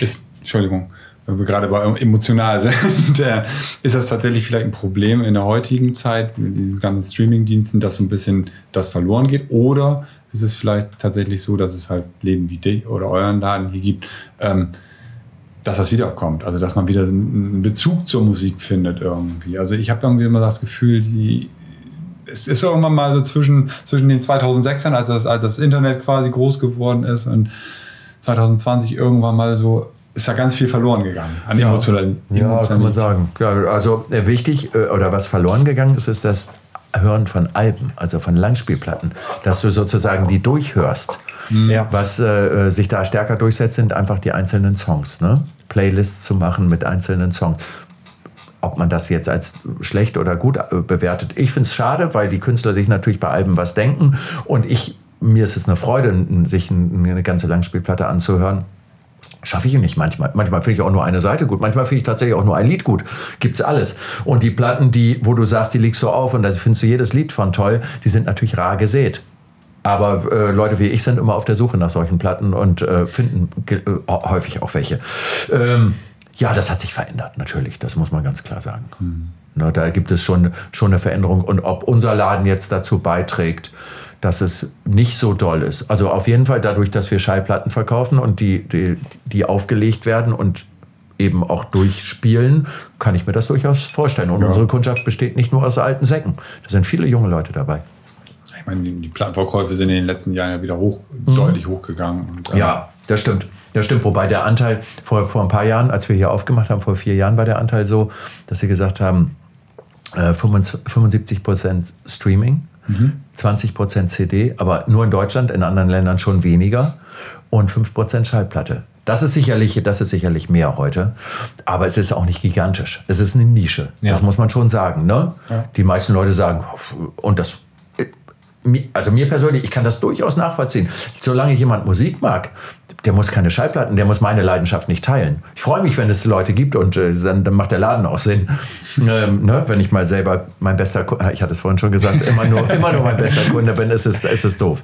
Ist, Entschuldigung, weil wir gerade bei emotional sind, ist das tatsächlich vielleicht ein Problem in der heutigen Zeit mit diesen ganzen Streaming-Diensten, dass so ein bisschen das verloren geht? Oder ist es vielleicht tatsächlich so, dass es halt Läden wie dich oder euren Laden hier gibt, ähm, dass das wiederkommt. Also dass man wieder einen Bezug zur Musik findet irgendwie. Also ich habe irgendwie immer das Gefühl, die es ist irgendwann mal so zwischen, zwischen den 2006ern, als das, als das Internet quasi groß geworden ist und 2020 irgendwann mal so ist da ganz viel verloren gegangen an Ja. Emotional- Ja, kann man sagen. Ja, also äh, wichtig äh, oder was verloren gegangen ist, ist das Hören von Alben, also von Langspielplatten, dass du sozusagen die durchhörst. Ja. Was äh, äh, sich da stärker durchsetzt, sind einfach die einzelnen Songs. Ne? Playlists zu machen mit einzelnen Songs. Ob man das jetzt als schlecht oder gut bewertet. Ich finde es schade, weil die Künstler sich natürlich bei Alben was denken. Und ich, mir ist es eine Freude, sich eine ganze Langspielplatte anzuhören. Schaffe ich nicht manchmal. Manchmal finde ich auch nur eine Seite gut. Manchmal finde ich tatsächlich auch nur ein Lied gut. Gibt's alles. Und die Platten, die, wo du sagst, die legst du auf und da findest du jedes Lied von toll, die sind natürlich rar gesät. Aber äh, Leute wie ich sind immer auf der Suche nach solchen Platten und äh, finden äh, häufig auch welche. Ähm, ja, das hat sich verändert, natürlich. Das muss man ganz klar sagen. Na, da gibt es schon, schon eine Veränderung. Und ob unser Laden jetzt dazu beiträgt, dass es nicht so doll ist. Also auf jeden Fall dadurch, dass wir Schallplatten verkaufen und die, die, die aufgelegt werden und eben auch durchspielen, kann ich mir das durchaus vorstellen. Und unsere Kundschaft besteht nicht nur aus alten Säcken. Da sind viele junge Leute dabei. Ich meine, die, Plattenverkäufe sind in den letzten Jahren ja wieder hoch, deutlich hochgegangen. Und, ähm, Ja, das stimmt. Das stimmt, wobei der Anteil vor, vor ein paar Jahren, als wir hier aufgemacht haben, vor vier Jahren war der Anteil so, dass sie gesagt haben, äh, 75 Prozent Streaming, 20 Prozent CD, aber nur in Deutschland, in anderen Ländern schon weniger und 5 Prozent Schallplatte. Das ist sicherlich, das ist sicherlich mehr heute, aber es ist auch nicht gigantisch. Es ist eine Nische. Ja. Das muss man schon sagen. Ne? Die meisten Leute sagen, und das also mir persönlich, ich kann das durchaus nachvollziehen. Solange jemand Musik mag, der muss keine Schallplatten, der muss meine Leidenschaft nicht teilen. Ich freue mich, wenn es Leute gibt und äh, dann, dann macht der Laden auch Sinn. Ähm, ne? Wenn ich mal selber mein bester Kunde, ich hatte es vorhin schon gesagt, immer nur, immer nur mein bester Kunde bin, ist es, ist es doof.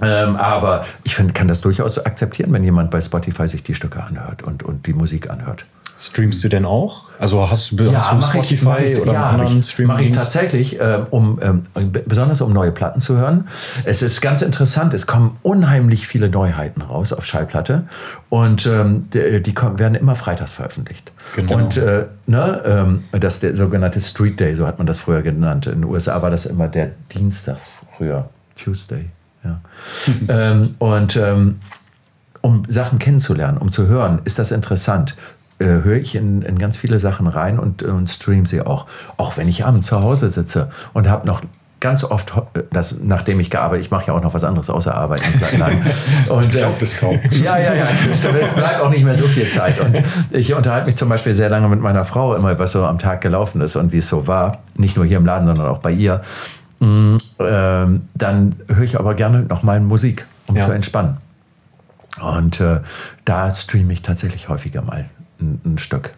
Ähm, aber ich find, kann das durchaus akzeptieren, wenn jemand bei Spotify sich die Stücke anhört und, und die Musik anhört. Streamst du denn auch? Also hast, du- hast du Spotify ich, ich, oder ja, anderen ich, mach ich tatsächlich, ähm, um, ähm, besonders um neue Platten zu hören. Es ist ganz interessant, es kommen unheimlich viele Neuheiten raus auf Schallplatte und ähm, die, die kommen, werden immer freitags veröffentlicht. Genau. Und äh, ne, ähm, das ist der sogenannte Street Day, so hat man das früher genannt. In den USA war das immer der Dienstags früher, Tuesday. Ja. ähm, und ähm, um Sachen kennenzulernen, um zu hören, ist das interessant. Äh, höre ich in, in ganz viele Sachen rein und, und stream sie auch. Auch wenn ich abends zu Hause sitze und habe noch ganz oft, ho- das, nachdem ich gearbeitet, ich mache ja auch noch was anderes außer Arbeiten. und, Ich glaub das kaum. Ja, ja, ja, es bleibt auch nicht mehr so viel Zeit. Und ich unterhalte mich zum Beispiel sehr lange mit meiner Frau immer, was so am Tag gelaufen ist und wie es so war. Nicht nur hier im Laden, sondern auch bei ihr. Mm, ähm, dann höre ich aber gerne noch mal Musik, um Ja. zu entspannen. Und äh, da streame ich tatsächlich häufiger mal ein, ein Stück.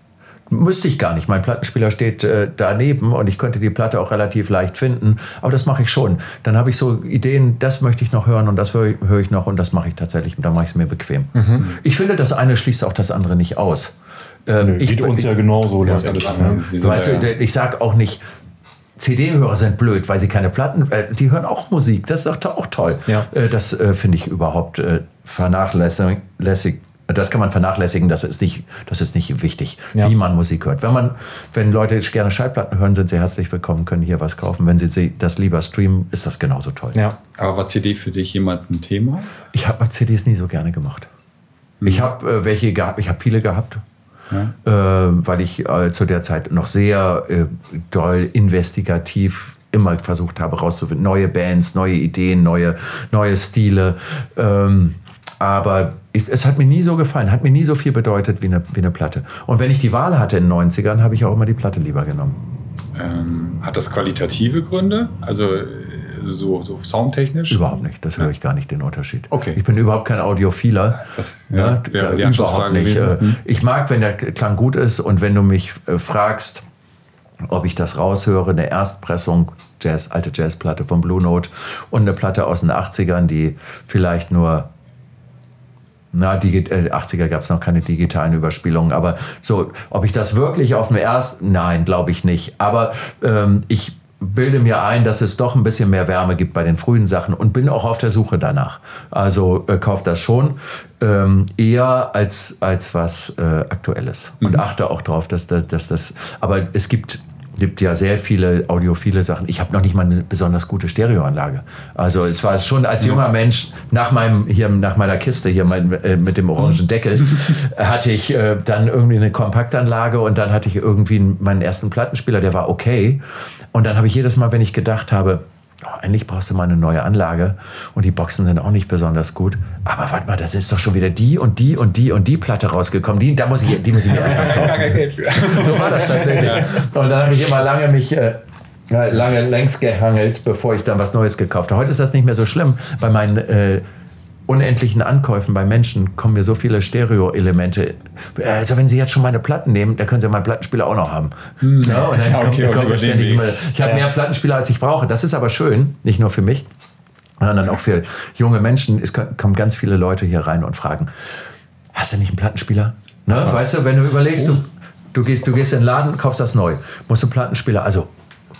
Müsste ich gar nicht. Mein Plattenspieler steht äh, daneben und ich könnte die Platte auch relativ leicht finden. Aber das mache ich schon. Dann habe ich so Ideen, das möchte ich noch hören und das höre ich, höre ich noch und das mache ich tatsächlich. Da mache ich es mir bequem. Ich finde, das eine schließt auch das andere nicht aus. Ähm, Nö, geht uns ja genauso letztendlich. Ne? Sind Weißt du, ja- ich sag auch nicht, CD-Hörer sind blöd, weil sie keine Platten, äh, die hören auch Musik, das ist auch toll. Ja. Äh, das äh, finde ich überhaupt äh, vernachlässig. Das kann man vernachlässigen, das ist nicht, das ist nicht wichtig, Ja. wie man Musik hört. Wenn, man, wenn Leute gerne Schallplatten hören, sind sie herzlich willkommen, können hier was kaufen. Wenn sie das lieber streamen, ist das genauso toll. Ja. Aber war CD für dich jemals ein Thema? Ich habe CDs nie so gerne gemacht. Ich habe äh, welche gehabt, ich habe viele gehabt, äh, weil ich äh, zu der Zeit noch sehr äh, doll investigativ immer versucht habe rauszufinden, neue Bands, neue Ideen, neue, neue Stile. Ähm, aber ich, es hat mir nie so gefallen, hat mir nie so viel bedeutet wie eine, wie eine Platte. Und wenn ich die Wahl hatte in den 90ern, habe ich auch immer die Platte lieber genommen. Ähm, hat das qualitative Gründe? Also, also so, so soundtechnisch? Überhaupt nicht, das höre ich gar nicht den Unterschied. Okay. Ich bin überhaupt kein Audiophiler. Das Ja, ja, die überhaupt nicht. gewesen. Äh, Ich mag, wenn der Klang gut ist und wenn du mich äh, fragst, ob ich das raushöre, eine Erstpressung, Jazz, alte Jazzplatte von Blue Note und eine Platte aus den 80ern, die vielleicht nur na, die äh, 80er gab es noch keine digitalen Überspielungen, aber so, ob ich das wirklich auf dem ersten, nein, glaube ich nicht. Aber ähm, ich bilde mir ein, dass es doch ein bisschen mehr Wärme gibt bei den frühen Sachen und bin auch auf der Suche danach. Also äh, kauft das schon ähm, eher als, als was äh, Aktuelles und achte auch darauf, dass, dass, dass das. Aber es gibt gibt ja sehr viele audiophile Sachen. Ich habe noch nicht mal eine besonders gute Stereoanlage. Also es war schon als junger Mensch nach meinem hier nach meiner Kiste hier mein, äh, mit dem orangen Deckel hatte ich äh, dann irgendwie eine Kompaktanlage und dann hatte ich irgendwie meinen ersten Plattenspieler, der war okay. Und dann habe ich jedes Mal, wenn ich gedacht habe, oh, eigentlich brauchst du mal eine neue Anlage und die Boxen sind auch nicht besonders gut. Aber warte mal, das ist doch schon wieder die und die und die und die Platte rausgekommen. Die, da muss ich, die muss ich mir erstmal kaufen. so war das tatsächlich. Und dann habe ich immer lange mich äh, lange längs gehangelt, bevor ich dann was Neues gekauft habe. Heute ist das nicht mehr so schlimm. Bei meinen äh, unendlichen Ankäufen bei Menschen kommen mir so viele Stereo-Elemente. Also wenn Sie jetzt schon meine Platten nehmen, dann können Sie meinen Plattenspieler auch noch haben. Ja, und dann Okay, kommt, okay, ständig immer, ich habe mehr Plattenspieler, als ich brauche. Das ist aber schön, nicht nur für mich, sondern auch für junge Menschen. Es kommen ganz viele Leute hier rein und fragen, hast du nicht einen Plattenspieler? Ne? Weißt du, wenn du überlegst, du, du, gehst, du gehst in den Laden, kaufst das neu, musst du einen Plattenspieler, also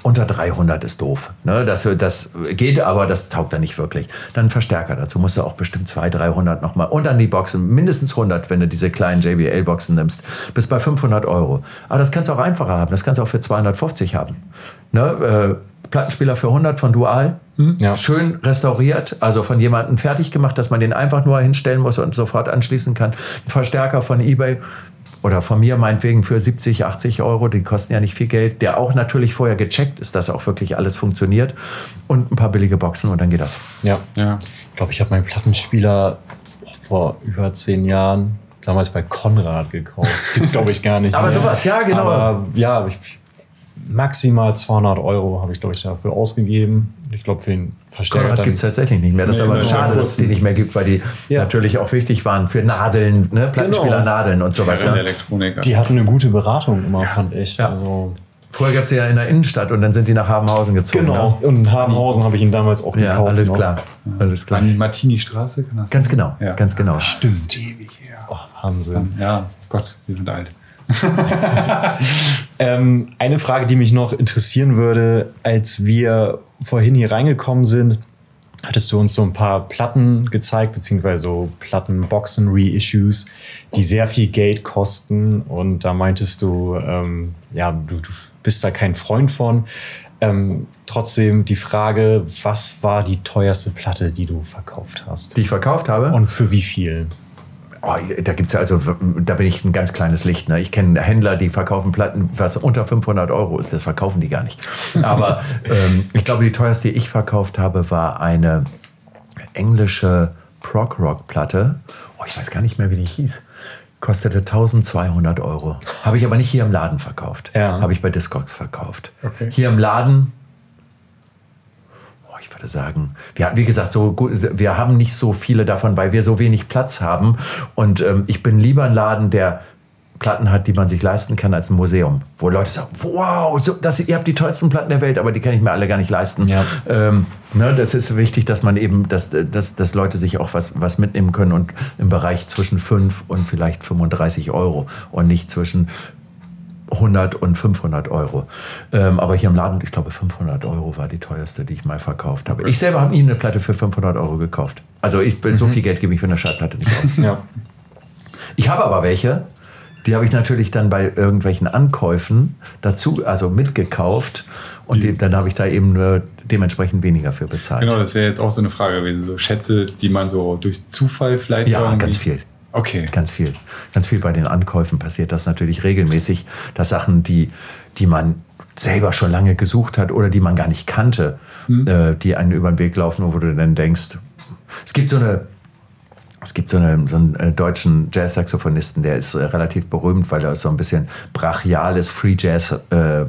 unter 300 ist doof. Ne? Das, das geht, aber das taugt dann nicht wirklich. Dann Verstärker dazu musst du auch bestimmt 200, 300 nochmal. Und dann die Boxen, mindestens 100, wenn du diese kleinen JBL-Boxen nimmst, bis bei 500 Euro. Aber das kannst du auch einfacher haben. Das kannst du auch für 250 haben. Ne? Äh, Plattenspieler für 100 von Dual. Ja. Schön restauriert, also von jemandem fertig gemacht, dass man den einfach nur hinstellen muss und sofort anschließen kann. Ein Verstärker von eBay oder von mir meinetwegen für 70, 80 Euro, die kosten ja nicht viel Geld, der auch natürlich vorher gecheckt ist, dass auch wirklich alles funktioniert. Und ein paar billige Boxen und dann geht das. Ja. Ja. Ich glaube, ich habe meinen Plattenspieler vor über zehn Jahren damals bei Konrad gekauft. Das gibt es, glaube ich, gar nicht. Aber mehr. sowas, ja, genau. Aber ja, ich, maximal 200 Euro habe ich, glaube ich, dafür ausgegeben. Ich glaube, für den Verstärker. Konrad gibt es tatsächlich nicht mehr. Das ist Nee, aber nee, schade, dass es die nicht mehr gibt, weil die Ja. natürlich auch wichtig waren für Nadeln, ne? Plattenspieler-Nadeln und sowas. Ja. Die hatten eine gute Beratung immer, fand ich. Ja. Also, Vorher gab es ja in der Innenstadt und dann sind die nach Habenhausen gezogen. genau. Und in Habenhausen habe ich ihn damals auch Ne? Ja, gekauft. alles noch. klar. Alles klar. An die Martini-Straße? Kann das Ganz sein? genau, Ja. ganz genau. Stimmt. Ewig her. Oh, Wahnsinn. Ja, Gott, wir sind alt. Ähm, eine Frage, die mich noch interessieren würde, als wir vorhin hier reingekommen sind, hattest du uns so ein paar Platten gezeigt, beziehungsweise so Plattenboxen-Reissues, die sehr viel Geld kosten. Und da meintest du, ähm, ja, du, du bist da kein Freund von. Ähm, trotzdem die Frage, was war die teuerste Platte, die du verkauft hast? Die ich verkauft habe. Und für wie viel? Oh, da gibt's ja also, da bin ich ein ganz kleines Licht. Ne? Ich kenne Händler, die verkaufen Platten, was unter 500 Euro ist. Das verkaufen die gar nicht. Aber ähm, ich glaube, die teuerste, die ich verkauft habe, war eine englische Prog-Rock-Platte. Oh, ich weiß gar nicht mehr, wie die hieß. Kostete 1200 Euro. Habe ich aber nicht hier im Laden verkauft. Ja. Habe ich bei Discogs verkauft. Okay. Hier im Laden ich würde sagen, wir, wie gesagt, so gut, wir haben nicht so viele davon, weil wir so wenig Platz haben. Und ähm, ich bin lieber ein Laden, der Platten hat, die man sich leisten kann, als ein Museum, wo Leute sagen, wow, so, das, ihr habt die tollsten Platten der Welt, aber die kann ich mir alle gar nicht leisten. Ja. Ähm, ne, das ist wichtig, dass man eben, dass, dass, dass Leute sich auch was, was mitnehmen können und im Bereich zwischen 5 und vielleicht 35 Euro und nicht zwischen 100 und 500 Euro. Ähm, aber hier im Laden, ich glaube, 500 Euro war die teuerste, die ich mal verkauft habe. Ich selber habe nie eine Platte für 500 Euro gekauft. Also ich bin so viel Geld gebe ich für eine Schallplatte nicht aus. Ja. Ich habe aber welche, die habe ich natürlich dann bei irgendwelchen Ankäufen dazu, also mitgekauft und die, dann habe ich da eben äh, dementsprechend weniger für bezahlt. Genau, das wäre jetzt auch so eine Frage gewesen. So Schätze, die man so durch Zufall vielleicht. Ja, ganz viel. Okay. Ganz viel. Ganz viel bei den Ankäufen passiert das natürlich regelmäßig, dass Sachen, die, die man selber schon lange gesucht hat oder die man gar nicht kannte, äh, die einen über den Weg laufen, wo du dann denkst, es gibt so eine, es gibt so, eine, so einen äh, deutschen Jazz-Saxophonisten, der ist äh, relativ berühmt, weil er so ein bisschen brachial ist, Free Jazz äh,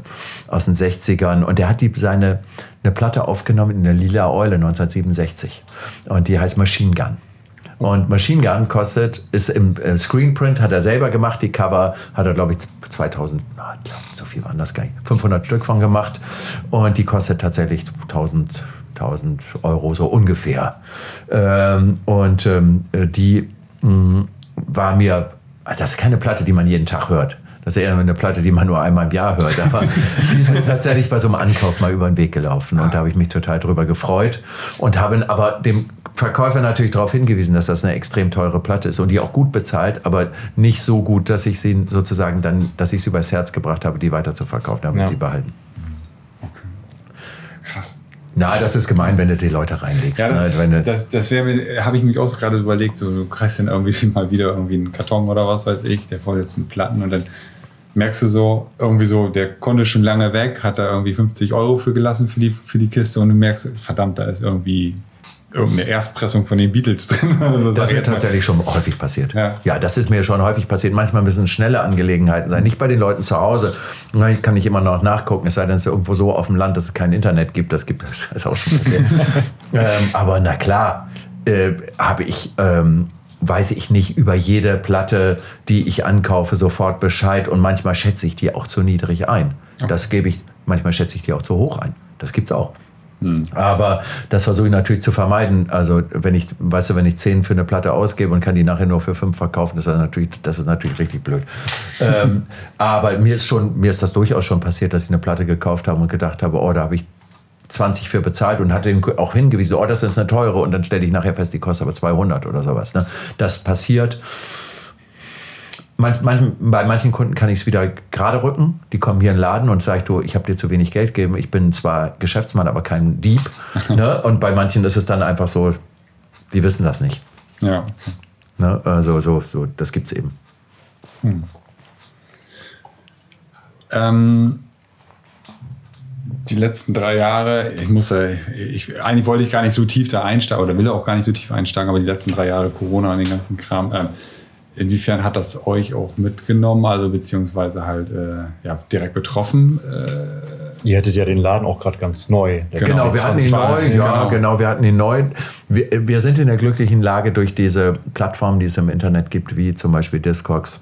aus den 60ern. Und der hat die, seine, eine Platte aufgenommen in der Lila Eule 1967. Und die heißt Machine Gun. Und Machine Gun kostet, ist im äh, Screenprint, hat er selber gemacht. Die Cover hat er, glaube ich, 2000, na, so viel waren das gar nicht, 500 Stück von gemacht. Und die kostet tatsächlich 1000, 1000 Euro so ungefähr. Ähm, und ähm, äh, die mh, war mir, also das ist keine Platte, die man jeden Tag hört. Das ist eher eine Platte, die man nur einmal im Jahr hört. Aber die ist mir tatsächlich bei so einem Ankauf mal über den Weg gelaufen. Und da habe ich mich total drüber gefreut. Und habe aber dem Verkäufer natürlich darauf hingewiesen, dass das eine extrem teure Platte ist und die auch gut bezahlt, aber nicht so gut, dass ich sie sozusagen dann, dass ich sie übers Herz gebracht habe, die weiter zu verkaufen. Da habe ich Ja. die behalten. Krass. Na, das ist gemein, wenn du die Leute reinlegst. Ja, ne? wenn du, das, das wäre mir, habe ich mich auch gerade überlegt, so, du kriegst dann irgendwie mal wieder irgendwie einen Karton oder was weiß ich, der voll ist mit Platten und dann merkst du so, irgendwie so, der Kunde ist schon lange weg, hat da irgendwie 50 Euro für gelassen für die, für die Kiste und du merkst, verdammt, da ist irgendwie irgendeine Erstpressung von den Beatles drin. Also, Das mir ich mal. tatsächlich schon häufig passiert. Ja. das ist mir schon häufig passiert. Manchmal müssen es schnelle Angelegenheiten sein. Nicht bei den Leuten zu Hause. Da kann ich immer noch nachgucken. Es sei denn, es ist irgendwo so auf dem Land, dass es kein Internet gibt. Das gibt ist auch schon passiert. ähm, aber na klar, äh, habe ich. Ähm, weiß ich nicht über jede Platte, die ich ankaufe, sofort Bescheid und manchmal schätze ich die auch zu niedrig ein. Das gebe ich, manchmal schätze ich die auch zu hoch ein. Das gibt's auch. Aber das versuche ich natürlich zu vermeiden. Also wenn ich, weißt du, wenn ich 10 für eine Platte ausgebe und kann die nachher nur für 5 verkaufen, das ist natürlich, das ist natürlich richtig blöd. ähm, aber mir ist schon, mir ist das durchaus schon passiert, dass ich eine Platte gekauft habe und gedacht habe, oh, da habe ich 20 für bezahlt und hatte ihm auch hingewiesen, oh, das ist eine teure und dann stelle ich nachher fest, die kostet aber 200 oder sowas. Ne? Das passiert. Man, man, bei manchen Kunden kann ich es wieder gerade rücken. Die kommen hier in den Laden und sagen, du, ich habe dir zu wenig Geld gegeben. Ich bin zwar Geschäftsmann, aber kein Dieb. ne? Und bei manchen ist es dann einfach so, die wissen das nicht. Ja. Ne? Also so, so, das gibt's eben. Ähm, die letzten drei Jahre, ich muss, äh, ich, eigentlich wollte ich gar nicht so tief da einsteigen oder will auch gar nicht so tief einsteigen, aber die letzten drei Jahre Corona und den ganzen Kram, ähm, inwiefern hat das euch auch mitgenommen, also beziehungsweise halt äh, ja, direkt betroffen? Äh, Ihr hättet ja den Laden auch gerade ganz neu. Der Genau, kam wir hatten ihn neu. 2020, Ja, genau. genau, wir hatten ihn neu. Wir, wir sind in der glücklichen Lage durch diese Plattformen, die es im Internet gibt, wie zum Beispiel Discogs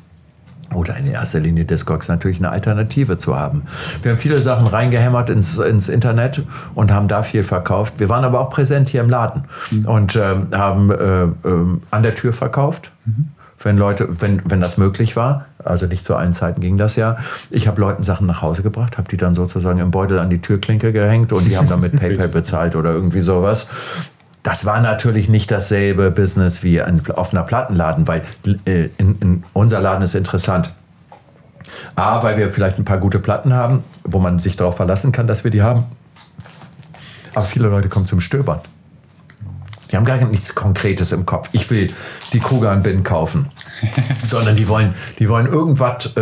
oder in erster Linie Discogs natürlich eine Alternative zu haben. Wir haben viele Sachen reingehämmert ins, ins Internet und haben da viel verkauft. Wir waren aber auch präsent hier im Laden und ähm, haben äh, ähm, an der Tür verkauft. Wenn Leute, wenn, wenn das möglich war, also nicht zu allen Zeiten ging das ja. Ich habe Leuten Sachen nach Hause gebracht, habe die dann sozusagen im Beutel an die Türklinke gehängt und die haben dann mit PayPal bezahlt oder irgendwie sowas. Das war natürlich nicht dasselbe Business wie ein offener Plattenladen, weil äh, in, in unser Laden ist interessant. A, weil wir vielleicht ein paar gute Platten haben, wo man sich darauf verlassen kann, dass wir die haben. Aber viele Leute kommen zum Stöbern. Die haben gar nichts Konkretes im Kopf. Ich will die Kugan Bin kaufen. Sondern die wollen, die wollen irgendwas äh,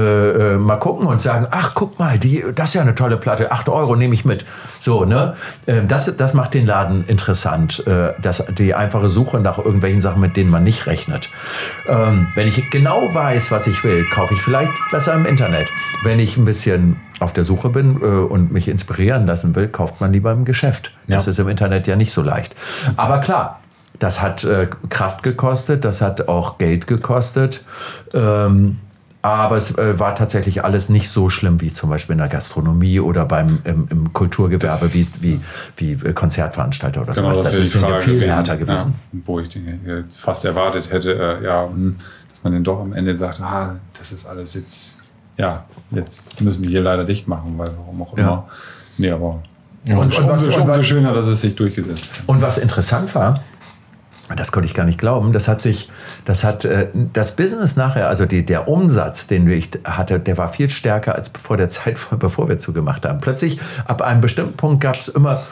äh, mal gucken und sagen, ach, guck mal, die, das ist ja eine tolle Platte, 8 Euro nehme ich mit. So, ne? Ähm, das, das macht den Laden interessant. Äh, das, die einfache Suche nach irgendwelchen Sachen, mit denen man nicht rechnet. Ähm, wenn ich genau weiß, was ich will, kaufe ich vielleicht besser im Internet. Wenn ich ein bisschen auf der Suche bin äh, und mich inspirieren lassen will, kauft man lieber im Geschäft. Das Ja. ist im Internet ja nicht so leicht. Aber klar, das hat äh, Kraft gekostet, das hat auch Geld gekostet. Ähm, aber es äh, war tatsächlich alles nicht so schlimm wie zum Beispiel in der Gastronomie oder beim im, im Kulturgewerbe wie, wie, wie äh, Konzertveranstalter oder sowas. Das wäre ist ja viel gewesen, härter gewesen. Ja, wo ich den jetzt fast erwartet hätte, äh, ja, hm, dass man dann doch am Ende sagt, ah, das ist alles jetzt, ja, jetzt müssen wir hier leider dicht machen, weil warum auch immer. Ja. Nee, aber Und- und umso, was- und umso was- schöner, dass es sich durchgesetzt hat. Und was interessant war, das konnte ich gar nicht glauben, das hat sich, das hat äh, das Business nachher, also die, der Umsatz, den ich hatte, der war viel stärker als vor der Zeit, bevor wir zugemacht haben. Plötzlich, ab einem bestimmten Punkt gab es immer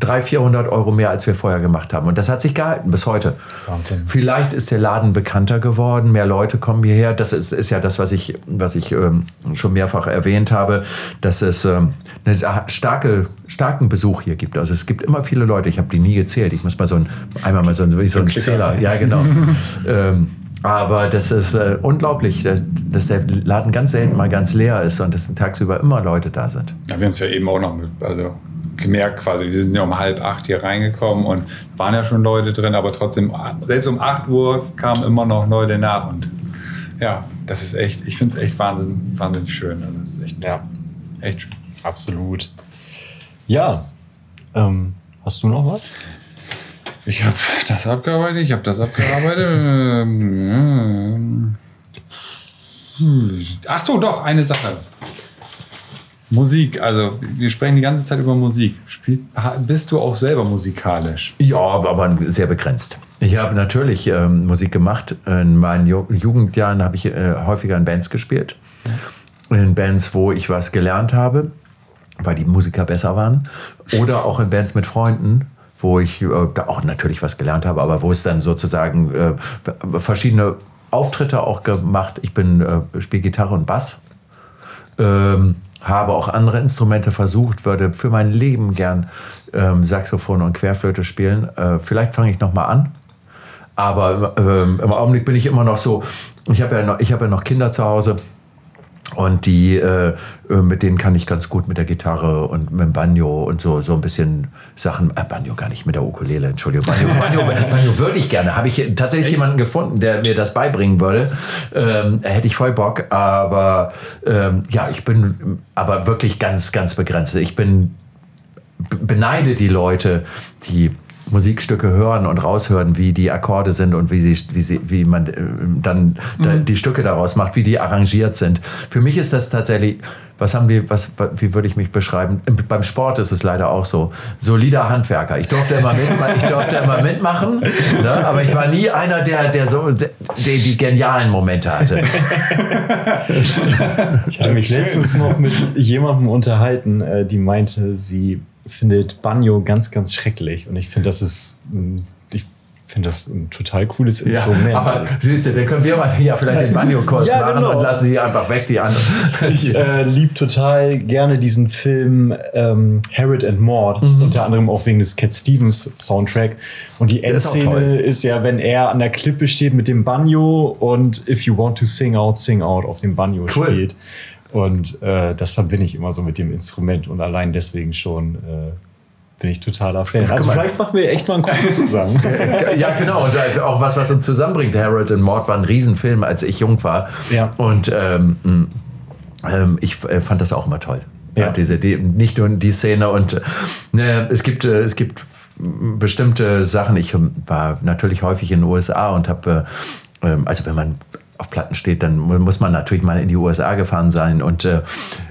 300, 400 Euro mehr, als wir vorher gemacht haben. Und das hat sich gehalten bis heute. Wahnsinn. Vielleicht ist der Laden bekannter geworden, mehr Leute kommen hierher. Das ist, ist ja das, was ich, was ich ähm, schon mehrfach erwähnt habe, dass es ähm, einen starke, starken Besuch hier gibt. Also es gibt immer viele Leute, ich habe die nie gezählt. Ich muss mal so ein, einmal mal so ein, so ein Klicker. Zähler. Ja, genau. ähm, aber das ist äh, unglaublich, dass, dass der Laden ganz selten mal ganz leer ist und dass tagsüber immer Leute da sind. Ja, wir haben es ja eben auch noch mit, also gemerkt quasi, wir sind ja um halb acht hier reingekommen und waren ja schon Leute drin, aber trotzdem, selbst um 8 Uhr kamen immer noch Leute nach und ja, das ist echt, ich finde es echt wahnsinn, wahnsinnig schön. Also das ist echt, Ja, echt schön. absolut. Ja, ähm, hast du noch was? Ich habe das abgearbeitet, ich habe das abgearbeitet. Ähm, Ach so, doch, eine Sache. Musik, also wir sprechen die ganze Zeit über Musik. Spiel, bist du auch selber musikalisch? Ja, aber sehr begrenzt. Ich habe natürlich ähm, Musik gemacht. In meinen Ju Jugendjahren habe ich äh, häufiger in Bands gespielt. In Bands, wo ich was gelernt habe, weil die Musiker besser waren. Oder auch in Bands mit Freunden, wo ich äh, da auch natürlich was gelernt habe, aber wo es dann sozusagen äh, verschiedene Auftritte auch gemacht. Ich bin äh, spiele Gitarre und Bass. Ähm, habe auch andere Instrumente versucht, würde für mein Leben gern ähm, Saxophon und Querflöte spielen. Äh, vielleicht fange ich noch mal an. Aber ähm, im Augenblick bin ich immer noch so, ich habe ja, noch- ich habe ja noch Kinder zu Hause. Und die, äh, äh, mit denen kann ich ganz gut mit der Gitarre und mit dem Banjo und so, so ein bisschen Sachen. Äh, Banjo gar nicht, mit der Ukulele, Entschuldigung. Banjo, Banjo, Banjo würde ich gerne. Habe ich tatsächlich jemanden gefunden, der mir das beibringen würde. Ähm, hätte ich voll Bock. Aber ähm, ja, ich bin aber wirklich ganz, ganz begrenzt. Ich bin beneide die Leute, die Musikstücke hören und raushören, wie die Akkorde sind und wie, sie, wie, sie, wie man äh, dann da, die Stücke daraus macht, wie die arrangiert sind. Für mich ist das tatsächlich, was haben die, was, wa- wie würde ich mich beschreiben? Im- Beim Sport ist es leider auch so. Solider Handwerker. Ich durfte immer, mitma ich durfte immer mitmachen, ne? aber ich war nie einer, der, der so der, die, die genialen Momente hatte. Ich hatte mich letztens noch mit jemandem unterhalten, äh, die meinte, sie findet Banjo ganz, ganz schrecklich. Und ich finde, das ist, ein- ich finde das ein total cooles Ja, Instrument. aber siehst du, dann können wir mal hier vielleicht den Banjo-Kurs Ja, machen genau. und lassen die einfach weg, die anderen. Ich äh, liebe total gerne diesen Film ähm, Harriet and Maud, Mhm. unter anderem auch wegen des Cat Stevens Soundtrack. Und die ist Endszene toll. ist, ja, wenn er an der Klippe steht mit dem Banjo und If you want to sing out, sing out auf dem Banjo Cool. spielt. Und äh, das verbinde ich immer so mit dem Instrument und allein deswegen schon äh, bin ich totaler Fan. Also vielleicht machen wir echt mal einen Kurs zusammen. Ja, genau. Und äh, auch was, was uns zusammenbringt. Harold und Maud war ein Riesenfilm, als ich jung war. Ja. Und ähm, mh, ähm, ich äh, fand das auch immer toll. Ja. Ja. diese, die, nicht nur die Szene. Und äh, ne, es gibt, äh, es gibt mm, bestimmte Sachen. Ich ähm, war natürlich häufig in den USA und habe, äh, ähm, also wenn man auf Platten steht, dann mu- muss man natürlich mal in die USA gefahren sein. Und äh,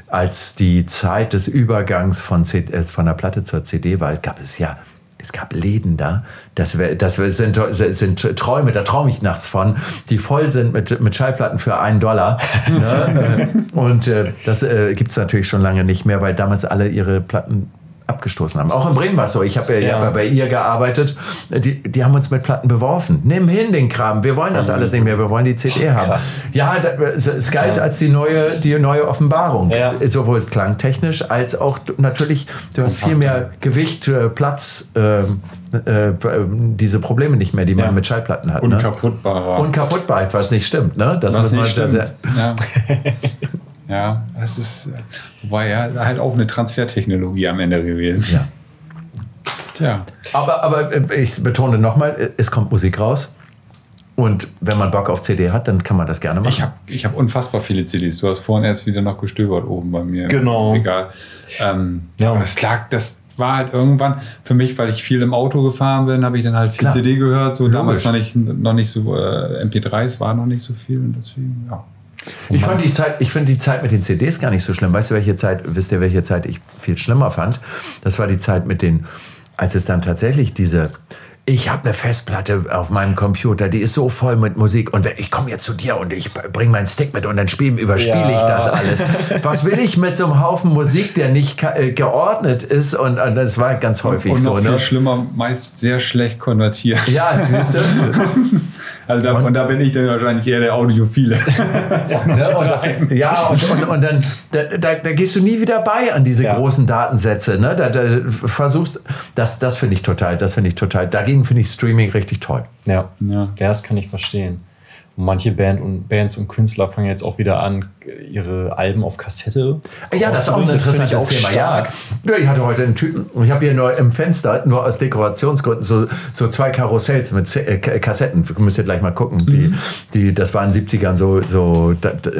als die Zeit des Übergangs von, C äh, von der Platte zur CD war, gab es ja es gab Läden da, das, wär, das wär, sind, sind Träume, da träume ich nachts von, die voll sind mit, mit Schallplatten für einen Dollar. ne? Und äh, das äh, gibt es natürlich schon lange nicht mehr, weil damals alle ihre Platten abgestoßen haben. Auch in Bremen war es so. Ich habe ja, Ja. hab ja bei ihr gearbeitet. Die, die haben uns mit Platten beworfen. Nimm hin den Kram. Wir wollen das alles nicht mehr. Wir wollen die CD haben. Krass. Ja, da- es, galt als die neue, die neue Offenbarung. Ja. Sowohl klangtechnisch als auch natürlich, du hast viel mehr Gewicht, äh, Platz, ähm, äh, äh, diese Probleme nicht mehr, die man Ja. mit Schallplatten hat. ne? Unkaputtbarer. Unkaputtbar, was nicht stimmt. Ne? Das was muss man nicht stimmt. sehr- Ja. ja, das ist, äh, wobei ja halt auch eine Transfertechnologie am Ende gewesen. Ja. Tja. Aber, aber äh, ich betone nochmal, es kommt Musik raus. Und wenn man Bock auf CD hat, dann kann man das gerne machen. Ich habe ich hab unfassbar viele CDs. Du hast vorhin erst wieder noch gestöbert oben bei mir. Genau. Egal. Ähm, Ja. Aber es lag, das war halt irgendwann für mich, weil ich viel im Auto gefahren bin, habe ich dann halt viel Klar. CD gehört. So damals Logisch. noch nicht, noch nicht so, äh, MP3s war noch nicht so viel und deswegen, ja. Ich fand die Zeit, ich finde die Zeit mit den CDs gar nicht so schlimm. Weißt du, welche Zeit, wisst ihr, welche Zeit ich viel schlimmer fand? Das war die Zeit mit den, als es dann tatsächlich diese, ich habe eine Festplatte auf meinem Computer, die ist so voll mit Musik und ich komme jetzt zu dir und ich bringe meinen Stick mit und dann spiel, überspiele Ja. ich das alles. Was will ich mit so einem Haufen Musik, der nicht äh, geordnet ist und, und das war ganz häufig und noch so, viel ne? schlimmer, meist sehr schlecht konvertiert. Ja, siehst du? Also da, Und- und, da bin ich dann wahrscheinlich eher der Audiophile. Ne? Und das, ja, und, und, und dann da, da, da gehst du nie wieder bei an diese Ja. großen Datensätze. Ne? Da, da versuchst, das, das finde ich total, das finde ich total. Dagegen finde ich Streaming richtig toll. Ja. ja, das kann ich verstehen. Manche Band und Bands und Künstler fangen jetzt auch wieder an, ihre Alben auf Kassette. Ja, das ist auch ein interessantes auch Thema. Ja. stark. ja, ich hatte heute einen Typen, ich habe hier nur im Fenster, nur aus Dekorationsgründen, so, so zwei Karussells mit äh, K- Kassetten. Müsst ihr gleich mal gucken. Die, die, das war in den 70ern so, so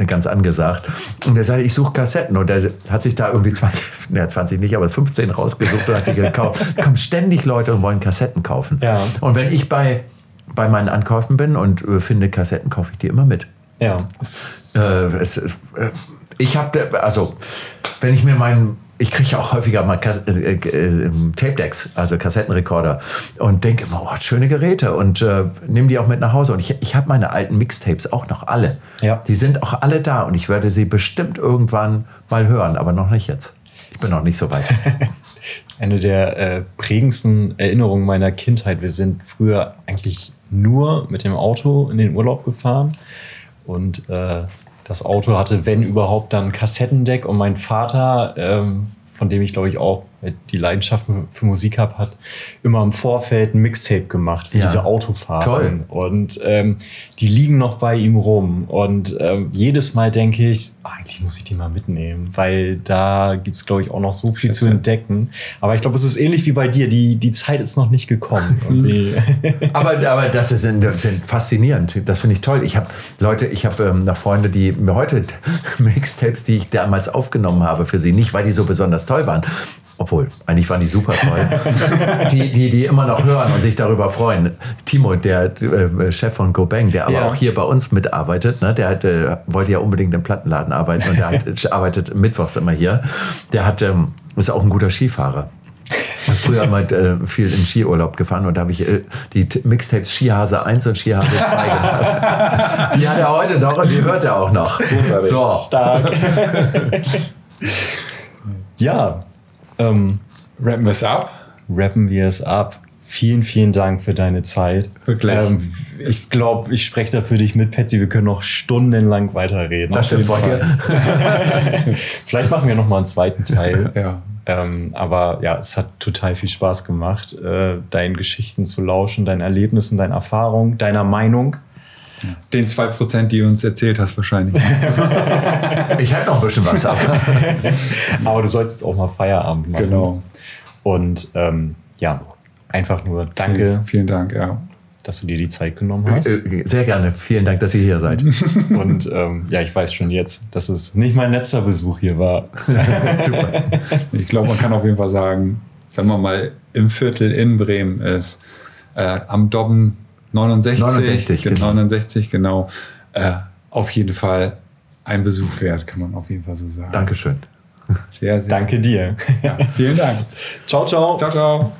ganz angesagt. Und er sagte, ich suche Kassetten. Und er hat sich da irgendwie 20, ne, 20 nicht, aber 15 rausgesucht und hat die gekauft. Kommen ständig Leute und wollen Kassetten kaufen. Ja. Und wenn ich bei, bei meinen Ankäufen bin und äh, finde Kassetten, kaufe ich die immer mit. Ja. Äh, es, äh, ich habe, also, wenn ich mir meinen ich kriege auch häufiger mal Kas äh, äh, Tape Decks, also Kassettenrekorder und denke immer, oh, schöne Geräte und äh, nehme die auch mit nach Hause. Und ich, ich habe meine alten Mixtapes auch noch alle. Ja. Die sind auch alle da und ich werde sie bestimmt irgendwann mal hören, aber noch nicht jetzt. Ich bin noch nicht so weit. Eine der äh, prägendsten Erinnerungen meiner Kindheit. Wir sind früher eigentlich nur mit dem Auto in den Urlaub gefahren. Und äh, das Auto hatte, wenn überhaupt, dann Kassettendeck. Und mein Vater, ähm, von dem ich glaube ich auch die Leidenschaft für Musik habe, hat immer im Vorfeld ein Mixtape gemacht für Ja. diese Autofahrten. Toll. Und ähm, die liegen noch bei ihm rum. Und ähm, jedes Mal denke ich, eigentlich muss ich die mal mitnehmen, weil da gibt es, glaube ich, auch noch so viel zu ja- entdecken. Aber ich glaube, es ist ähnlich wie bei dir. Die, die Zeit ist noch nicht gekommen. Aber, aber das ist sind, sind faszinierend. Das finde ich toll. Ich habe Leute, ich habe ähm, noch Freunde, die mir heute Mixtapes, die ich damals aufgenommen habe für sie, nicht weil die so besonders toll waren. Obwohl, eigentlich waren die super toll. die, die, die immer noch hören und sich darüber freuen. Timo, der äh, Chef von GoBang, der aber Ja. auch hier bei uns mitarbeitet, ne, der hat, äh, wollte ja unbedingt im Plattenladen arbeiten und der hat, arbeitet mittwochs immer hier. Der hat, ähm, ist auch ein guter Skifahrer. Ich früher mal äh, viel in Skiurlaub gefahren und da habe ich äh, die Mixtapes Skihase 1 und Skihase 2 gehört. Die hat er heute noch und die hört er auch noch. So, Stark. ja, ähm, Rappen wir es ab. rappen wir es ab. Vielen, vielen Dank für deine Zeit. Wirklich. Ähm, ich glaube, ich spreche da für dich mit, Patsy. Wir können noch stundenlang weiterreden. das stimmt. Wollt ihr? Vielleicht machen wir noch mal einen zweiten Teil. Ja. Ähm, aber ja, es hat total viel Spaß gemacht, äh, deinen Geschichten zu lauschen, deinen Erlebnissen, deinen Erfahrungen, deiner Meinung. Den 2%, die du uns erzählt hast, wahrscheinlich. Ich halte noch ein bisschen was ab. Aber du sollst jetzt auch mal Feierabend machen. genau. Und ähm, ja, einfach nur danke, Vielen Dank, ja. dass du dir die Zeit genommen hast. Äh, Sehr gerne. Vielen Dank, dass ihr hier seid. Und ähm, ja, ich weiß schon jetzt, dass es nicht mein letzter Besuch hier war. Super. Ich glaube, man kann auf jeden Fall sagen, wenn man mal im Viertel in Bremen ist, äh, am Dobben 69, 69, genau. genau. 69, genau, äh, auf jeden Fall ein Besuch wert, kann man auf jeden Fall so sagen. Dankeschön. Sehr, sehr. Danke dir. Ja, vielen Dank. ciao, ciao. Ciao, ciao.